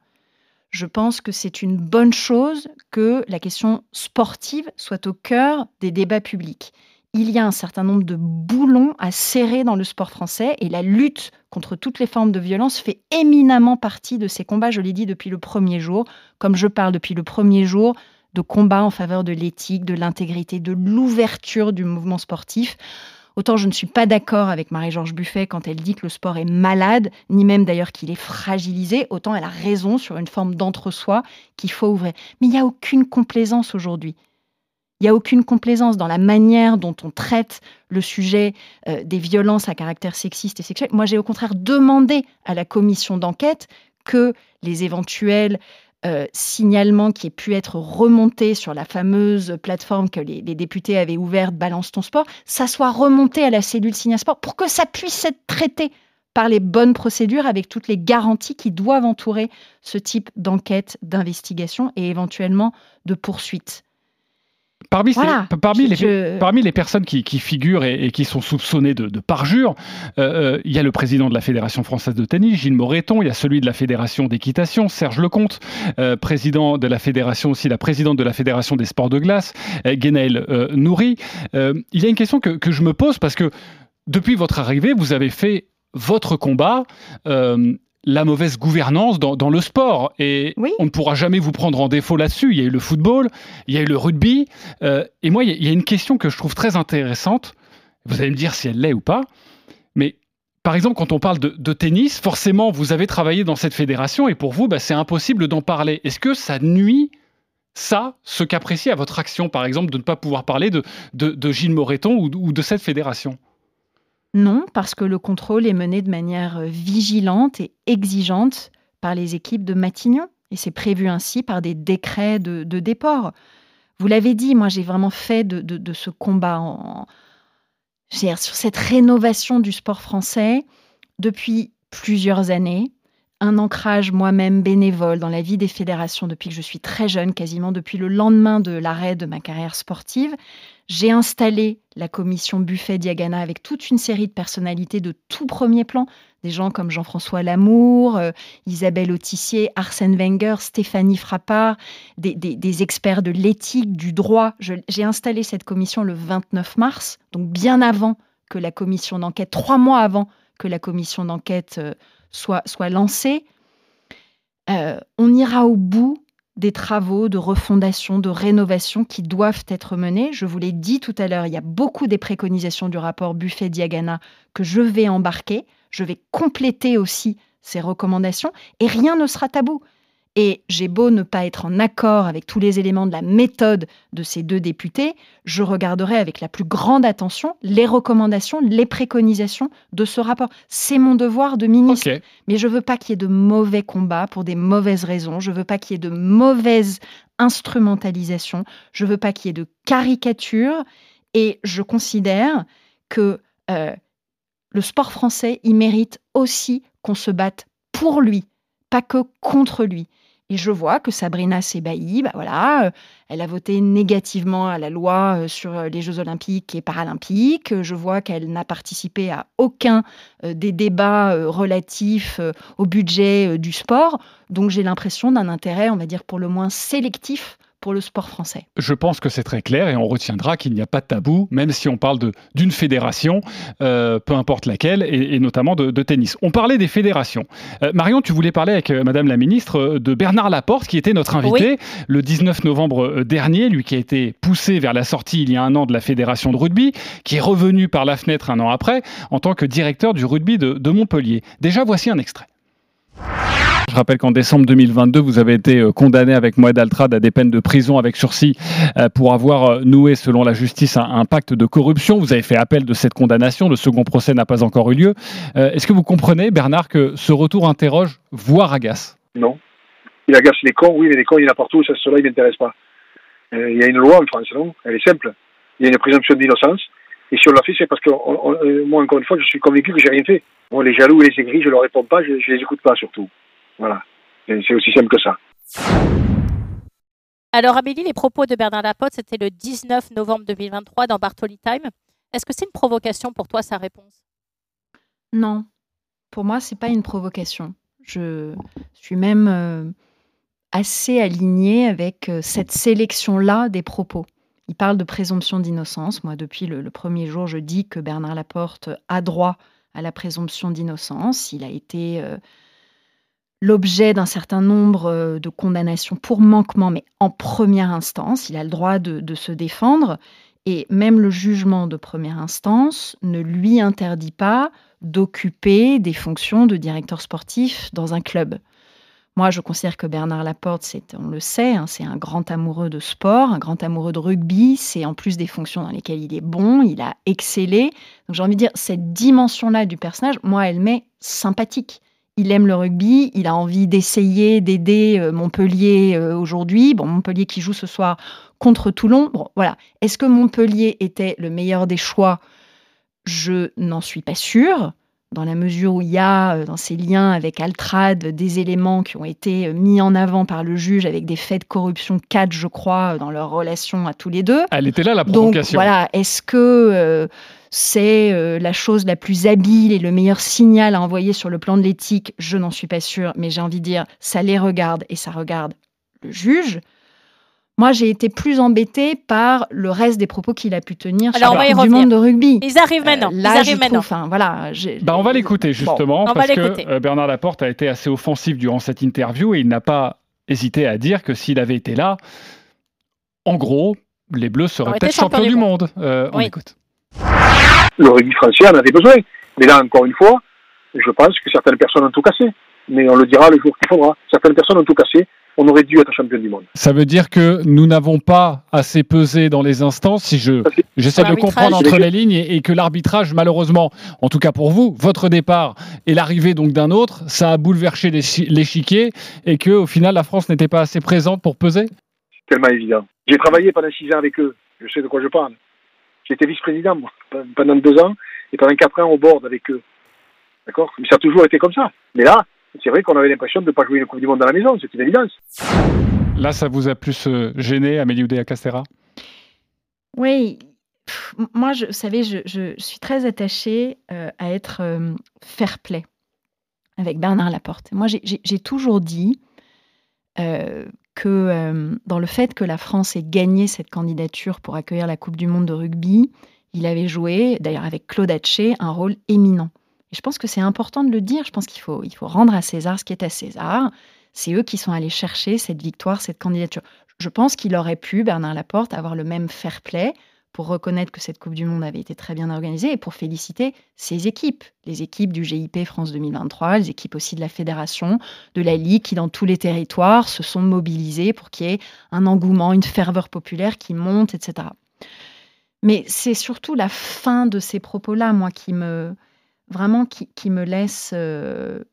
Je pense que c'est une bonne chose que la question sportive soit au cœur des débats publics il y a un certain nombre de boulons à serrer dans le sport français et la lutte contre toutes les formes de violence fait éminemment partie de ces combats, je l'ai dit depuis le premier jour, comme je parle depuis le premier jour de combats en faveur de l'éthique, de l'intégrité, de l'ouverture du mouvement sportif. Autant je ne suis pas d'accord avec Marie-Georges Buffet quand elle dit que le sport est malade, ni même d'ailleurs qu'il est fragilisé, autant elle a raison sur une forme d'entre-soi qu'il faut ouvrir. Mais il n'y a aucune complaisance aujourd'hui. Il n'y a aucune complaisance dans la manière dont on traite le sujet euh, des violences à caractère sexiste et sexuel. Moi, j'ai au contraire demandé à la commission d'enquête que les éventuels euh, signalements qui aient pu être remontés sur la fameuse plateforme que les, députés avaient ouverte, Balance ton sport, ça soit remonté à la cellule Signasport pour que ça puisse être traité par les bonnes procédures avec toutes les garanties qui doivent entourer ce type d'enquête, d'investigation et éventuellement de poursuite. Parmi, parmi, les, parmi, les, personnes qui, figurent et, qui sont soupçonnées de, parjure, euh, euh, il y a le président de la Fédération française de tennis, Gilles Moreton, il y a celui de la Fédération d'équitation, Serge Lecomte, euh, président de la Fédération aussi, la présidente de la Fédération des sports de glace, Guénaël Nouri. il y a une question que, que, je me pose parce que depuis votre arrivée, vous avez fait votre combat la mauvaise gouvernance dans, le sport. Et on ne pourra jamais vous prendre en défaut là-dessus. Il y a eu le football, il y a eu le rugby. Euh, et moi, il y, a une question que je trouve très intéressante. Vous allez me dire si elle l'est ou pas. Mais par exemple, quand on parle de, tennis, forcément, vous avez travaillé dans cette fédération et pour vous, bah, c'est impossible d'en parler. Est-ce que ça nuit ça, ce qu'apprécie à votre action, par exemple, de ne pas pouvoir parler de, Gilles Moreton ou de cette fédération? Non, parce que le contrôle est mené de manière euh, vigilante et exigeante par les équipes de Matignon. Et c'est prévu ainsi par des décrets de, déport. Vous l'avez dit, moi j'ai vraiment fait de, ce combat en, sur cette rénovation du sport français depuis plusieurs années un ancrage moi-même bénévole dans la vie des fédérations depuis que je suis très jeune, quasiment depuis le lendemain de l'arrêt de ma carrière sportive. J'ai installé la commission Buffet Diagana avec toute une série de personnalités de tout premier plan, des gens comme Jean-François Lamour, euh, Isabelle Autissier, Arsène Wenger, Stéphanie Frappard, des, experts de l'éthique, du droit. J'ai installé cette commission le 29 mars, donc bien avant que la commission d'enquête, trois mois avant que la commission d'enquête euh, soit, lancée. Euh, on ira au bout des travaux de refondation, de rénovation qui doivent être menés. Je vous l'ai dit tout à l'heure, il y a beaucoup des préconisations du rapport Buffet-Diagana que je vais embarquer. Je vais compléter aussi ces recommandations et rien ne sera tabou. Et j'ai beau ne pas être en accord avec tous les éléments de la méthode de ces deux députés, je regarderai avec la plus grande attention les recommandations, les préconisations de ce rapport. C'est mon devoir de ministre. Mais je ne veux pas qu'il y ait de mauvais combats pour des mauvaises raisons. Je ne veux pas qu'il y ait de mauvaise instrumentalisation. Je ne veux pas qu'il y ait de caricature. Et je considère que euh, le sport français, il mérite aussi qu'on se batte pour lui, pas que contre lui. Et je vois que Sabrina Sebaï, bah voilà, euh, elle a voté négativement à la loi euh, sur euh, les Jeux olympiques et paralympiques. Je vois qu'elle n'a participé à aucun des débats relatifs au budget du sport. Donc j'ai l'impression d'un intérêt, on va dire, pour le moins sélectif pour le sport français. Je pense que c'est très clair et on retiendra qu'il n'y a pas de tabou, même si on parle d'une fédération, euh, peu importe laquelle, et, notamment de, tennis. On parlait des fédérations. Euh, Marion, tu voulais parler avec euh, Madame la Ministre de Bernard Laporte, qui était notre invité le 19 novembre dernier, lui qui a été poussé vers la sortie il y a un an de la fédération de rugby, qui est revenu par la fenêtre un an après en tant que directeur du rugby de Montpellier. Déjà, voici un extrait. Je rappelle qu'en décembre 2022, vous avez été euh, condamné avec Moed Altrad à des peines de prison avec sursis euh, pour avoir euh, noué, selon la justice, un pacte de corruption. Vous avez fait appel de cette condamnation. Le second procès n'a pas encore eu lieu. Est-ce que vous comprenez, Bernard, que ce retour interroge, voire agace? Non. Il agace les cons, oui, mais les cons, il y en a partout. Ça, cela, il ne m'intéresse pas. il y a une loi en France, non Elle est simple. Il y a une présomption d'innocence. Et si on l'a fait, c'est parce que moi, encore une fois, je suis convaincu que j'ai rien fait. Moi, les jaloux et les aigris, je leur réponds pas, je, je les écoute pas surtout. Voilà. C'est aussi simple que ça. Alors Amélie, les propos de Bernard Lapote, c'était le 19 novembre 2023 dans Bartoli Time. Est-ce que c'est une provocation pour toi sa réponse? Non, pour moi c'est pas une provocation. Je suis même euh, assez alignée avec euh, cette sélection-là des propos. Il parle de présomption d'innocence. Moi, depuis le, premier jour, je dis que Bernard Laporte a droit à la présomption d'innocence. Il a été euh, l'objet d'un certain nombre euh, de condamnations pour manquement, mais en première instance. Il a le droit de, se défendre. Et même le jugement de première instance ne lui interdit pas d'occuper des fonctions de directeur sportif dans un club. Moi, je considère que Bernard Laporte, c'est, on le sait, hein, c'est un grand amoureux de sport, un grand amoureux de rugby. C'est en plus des fonctions dans lesquelles il est bon, il a excellé. Donc j'ai envie de dire, cette dimension-là du personnage, moi, elle m'est sympathique. Il aime le rugby, il a envie d'essayer d'aider euh, Montpellier euh, aujourd'hui. Bon, Montpellier qui joue ce soir contre Toulon. Bon, voilà. Est-ce que Montpellier était le meilleur des choix? Je n'en suis pas sûre dans la mesure où il y a euh, dans ces liens avec Altrad des éléments qui ont été euh, mis en avant par le juge avec des faits de corruption, quatre je crois, dans leur relation à tous les deux. Elle était là la provocation. Donc voilà, est-ce que euh, c'est la chose la plus habile et le meilleur signal à envoyer sur le plan de l'éthique? Je n'en suis pas sûre, mais j'ai envie de dire, ça les regarde et ça regarde le juge. Moi, j'ai été plus embêtée par le reste des propos qu'il a pu tenir sur le du monde de rugby. Ils arrivent maintenant. là, Ils arrivent maintenant. Enfin, voilà. Bah, on va l'écouter justement parce que euh, Bernard Laporte a été assez offensif durant cette interview et il n'a pas hésité à dire que s'il avait été là, en gros, les Bleus seraient peut-être champions du monde. Euh, on écoute. Le rugby français en avait besoin. Mais là, encore une fois, je pense que certaines personnes ont tout cassé. Mais on le dira le jour qu'il faudra. Certaines personnes ont tout cassé on aurait dû être champion du monde. Ça veut dire que nous n'avons pas assez pesé dans les instances, si je j'essaie de comprendre entre les lignes, et, que l'arbitrage, malheureusement, en tout cas pour vous, votre départ et l'arrivée donc d'un autre, ça a bouleversé l'échiquier et que au final la France n'était pas assez présente pour peser? C'est tellement évident. J'ai travaillé pendant six ans avec eux. Je sais de quoi je parle. J'étais vice-président pendant deux ans et pendant quatre ans au board avec eux. D'accord? Mais ça a toujours été comme ça. Mais là, c'est vrai qu'on avait l'impression de ne pas jouer une Coupe du Monde à la maison, c'est une évidence. Là, ça vous a plus euh, gêné, Amélie Oudéa Castera? Oui. Moi, je, vous savez, je, suis très attachée euh, à être euh, fair play avec Bernard Laporte. Moi, j'ai toujours dit que dans le fait que la France ait gagné cette candidature pour accueillir la Coupe du Monde de rugby, il avait joué, d'ailleurs avec Claude Hatché, un rôle éminent. Et je pense que c'est important de le dire. Je pense qu'il faut, il faut rendre à César ce qui est à César. C'est eux qui sont allés chercher cette victoire, cette candidature. Je pense qu'il aurait pu, Bernard Laporte, avoir le même fair play pour reconnaître que cette Coupe du Monde avait été très bien organisée et pour féliciter ses équipes, les équipes du GIP France 2023, les équipes aussi de la Fédération, de la Ligue, qui dans tous les territoires se sont mobilisées pour qu'il y ait un engouement, une ferveur populaire qui monte, etc. Mais c'est surtout la fin de ces propos-là, moi, qui me, vraiment qui, me laisse euh,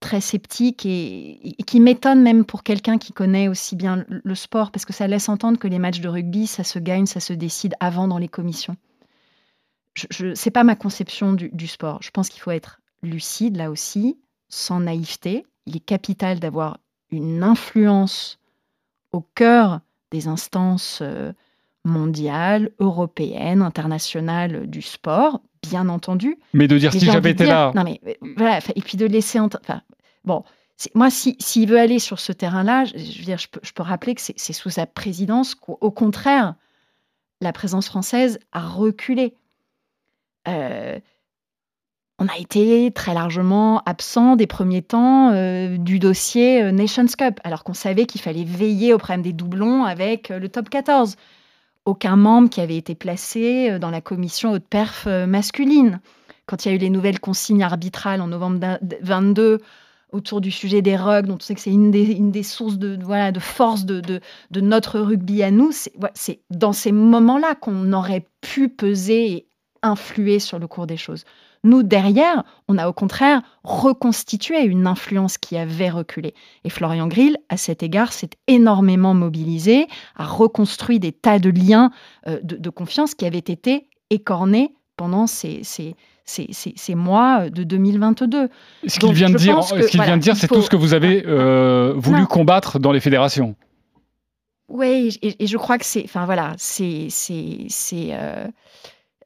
très sceptique et, qui m'étonne même pour quelqu'un qui connaît aussi bien le, sport, parce que ça laisse entendre que les matchs de rugby, ça se gagne, ça se décide avant dans les commissions. Ce n'est pas ma conception du, du sport. Je pense qu'il faut être lucide là aussi, sans naïveté. Il est capital d'avoir une influence au cœur des instances euh, mondiales, européennes, internationales du sport, bien entendu. Mais de dire si j'avais été là. Non, mais euh, voilà, et puis de laisser. Enfin, bon, moi, s'il si, veut aller sur ce terrain-là, je, veux dire, je, peux, je peux rappeler que c'est sous sa présidence qu'au contraire, la présence française a reculé. Euh, on a été très largement absent des premiers temps euh, du dossier Nations Cup, alors qu'on savait qu'il fallait veiller au problème des doublons avec le top 14 aucun membre qui avait été placé euh, dans la commission haute perf euh, masculine. Quand il y a eu les nouvelles consignes arbitrales en novembre 22 autour du sujet des rugs, dont on sait que c'est une des, sources de, voilà, de force de, de, notre rugby à nous, c'est dans ces moments-là qu'on aurait pu peser et influer sur le cours des choses. Nous, derrière, on a au contraire reconstitué une influence qui avait reculé. Et Florian Grill, à cet égard, s'est énormément mobilisé, a reconstruit des tas de liens euh, de, confiance qui avaient été écornés pendant ces, ces, ces, mois de 2022. Ce qu'il vient, de dire, ce vient de dire, c'est tout ce que vous avez euh, voulu combattre dans les fédérations. Oui, et, je crois que c'est, enfin voilà, c'est, c'est, c'est, euh,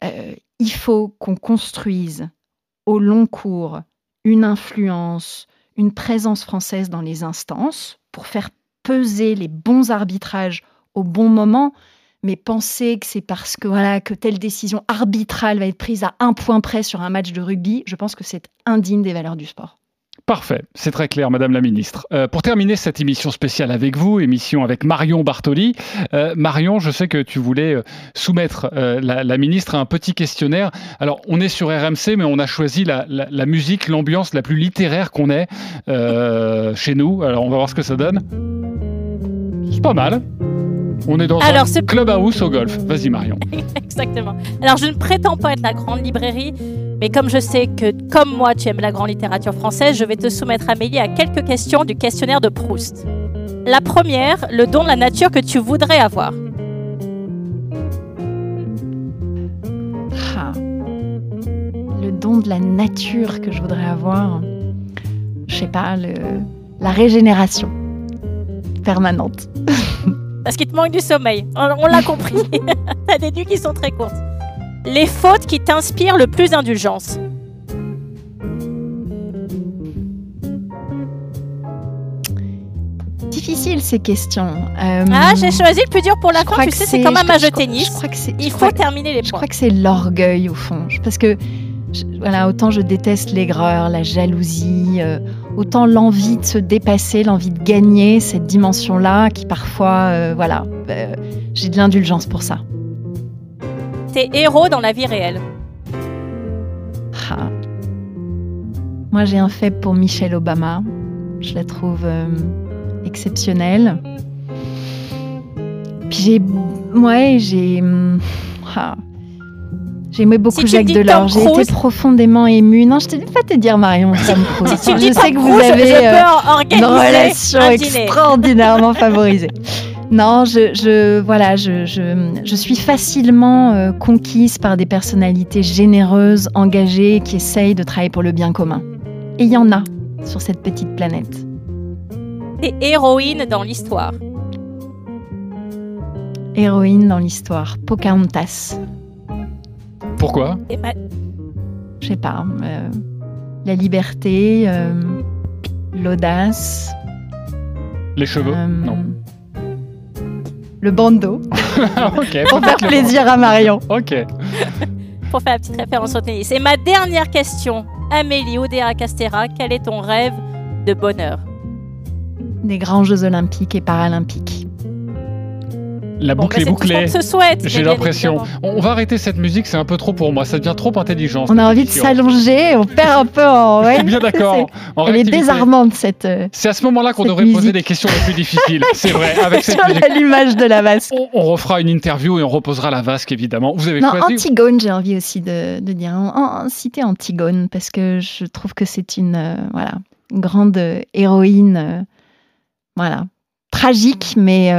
euh, il faut qu'on construise au long cours une influence, une présence française dans les instances pour faire peser les bons arbitrages au bon moment. Mais penser que c'est parce que voilà que telle décision arbitrale va être prise à un point près sur un match de rugby, je pense que c'est indigne des valeurs du sport. Parfait, c'est très clair, Madame la Ministre. Euh, pour terminer cette émission spéciale avec vous, émission avec Marion Bartoli. Euh, Marion, je sais que tu voulais euh, soumettre la, Ministre à un petit questionnaire. Alors, on est sur RMC, mais on a choisi la, la musique, l'ambiance la plus littéraire qu'on ait chez nous. Alors, on va voir ce que ça donne. C'est pas mal. On est dans Alors, un clubhouse au golf. Vas-y, Marion. <laughs> Exactement. Alors, je ne prétends pas être la grande librairie, mais comme je sais que, comme moi, tu aimes la grande littérature française, je vais te soumettre, Amélie, à quelques questions du questionnaire de Proust. La première, le don de la nature que tu voudrais avoir. Ah. Le don de la nature que je voudrais avoir. Je sais pas, le... la régénération permanente. <laughs> Parce qu'il te manque du sommeil. On, l'a compris. <laughs> <laughs> T'as des nuits qui sont très courtes. Les fautes qui t'inspirent le plus d'indulgence. Difficile ces questions. Euh, ah, j'ai choisi le plus dur pour la fin. Tu sais, c'est comme un match de tennis. Il faut terminer les points. Je crois que c'est l'orgueil au fond. Parce que voilà, autant je déteste l'aigreur, la jalousie, euh, autant l'envie de se dépasser, l'envie de gagner cette dimension-là, qui parfois, euh, voilà, euh, j'ai de l'indulgence pour ça. Tes héros dans la vie réelle. Ah. Moi, j'ai un fait pour Michelle Obama. Je la trouve exceptionnelle. Puis j'ai, ouais, j'ai. Ah. J'aimais beaucoup Jacques Delors. J'ai été profondément émue. Non, je ne vais pas te dire Marion je sais que vous avez euh, une relation extraordinairement favorisée. Non, je, voilà, je, je, suis facilement euh, conquise par des personnalités généreuses, engagées, qui essayent de travailler pour le bien commun. Et il y en a sur cette petite planète. Des héroïnes dans l'histoire. Héroïne dans l'histoire. Pocahontas. Pourquoi Je sais pas. Euh, la liberté, euh, l'audace. Les cheveux euh, Non. Le bandeau. <laughs> ok. Pour faire plaisir à Marion. Ok. <laughs> pour faire la petite référence au tennis. Et ma dernière question, Amélie Oudéa Castera, quel est ton rêve de bonheur? Des grands Jeux olympiques et paralympiques. La boucle est bouclée. J'ai l'impression. On va arrêter cette musique, c'est un peu trop pour moi. Ça devient trop intelligent. On a envie de s'allonger, on perd un peu en. <laughs> Ouais. Je suis bien d'accord. Elle est désarmante cette. Euh, c'est à ce moment-là qu'on devrait poser des questions les plus difficiles. <laughs> C'est vrai. Avec cette l'image de la vasque. On, refera une interview et on reposera la vasque évidemment. Vous avez non, Antigone, j'ai envie aussi de, dire. En, citer Antigone parce que je trouve que c'est une euh, voilà une grande héroïne. Euh, voilà tragique, mais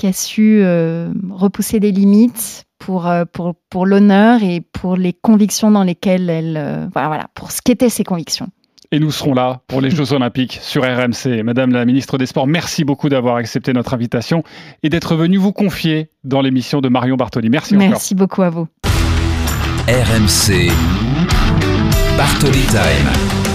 qui a su euh, repousser des limites pour, euh, pour, pour l'honneur et pour les convictions dans lesquelles elle. Euh, voilà, pour ce qu'étaient ses convictions. Et nous serons là pour les Jeux Olympiques sur RMC. Madame la ministre des Sports, merci beaucoup d'avoir accepté notre invitation et d'être venue vous confier dans l'émission de Marion Bartoli. Merci, merci beaucoup à vous. RMC Bartoli Time.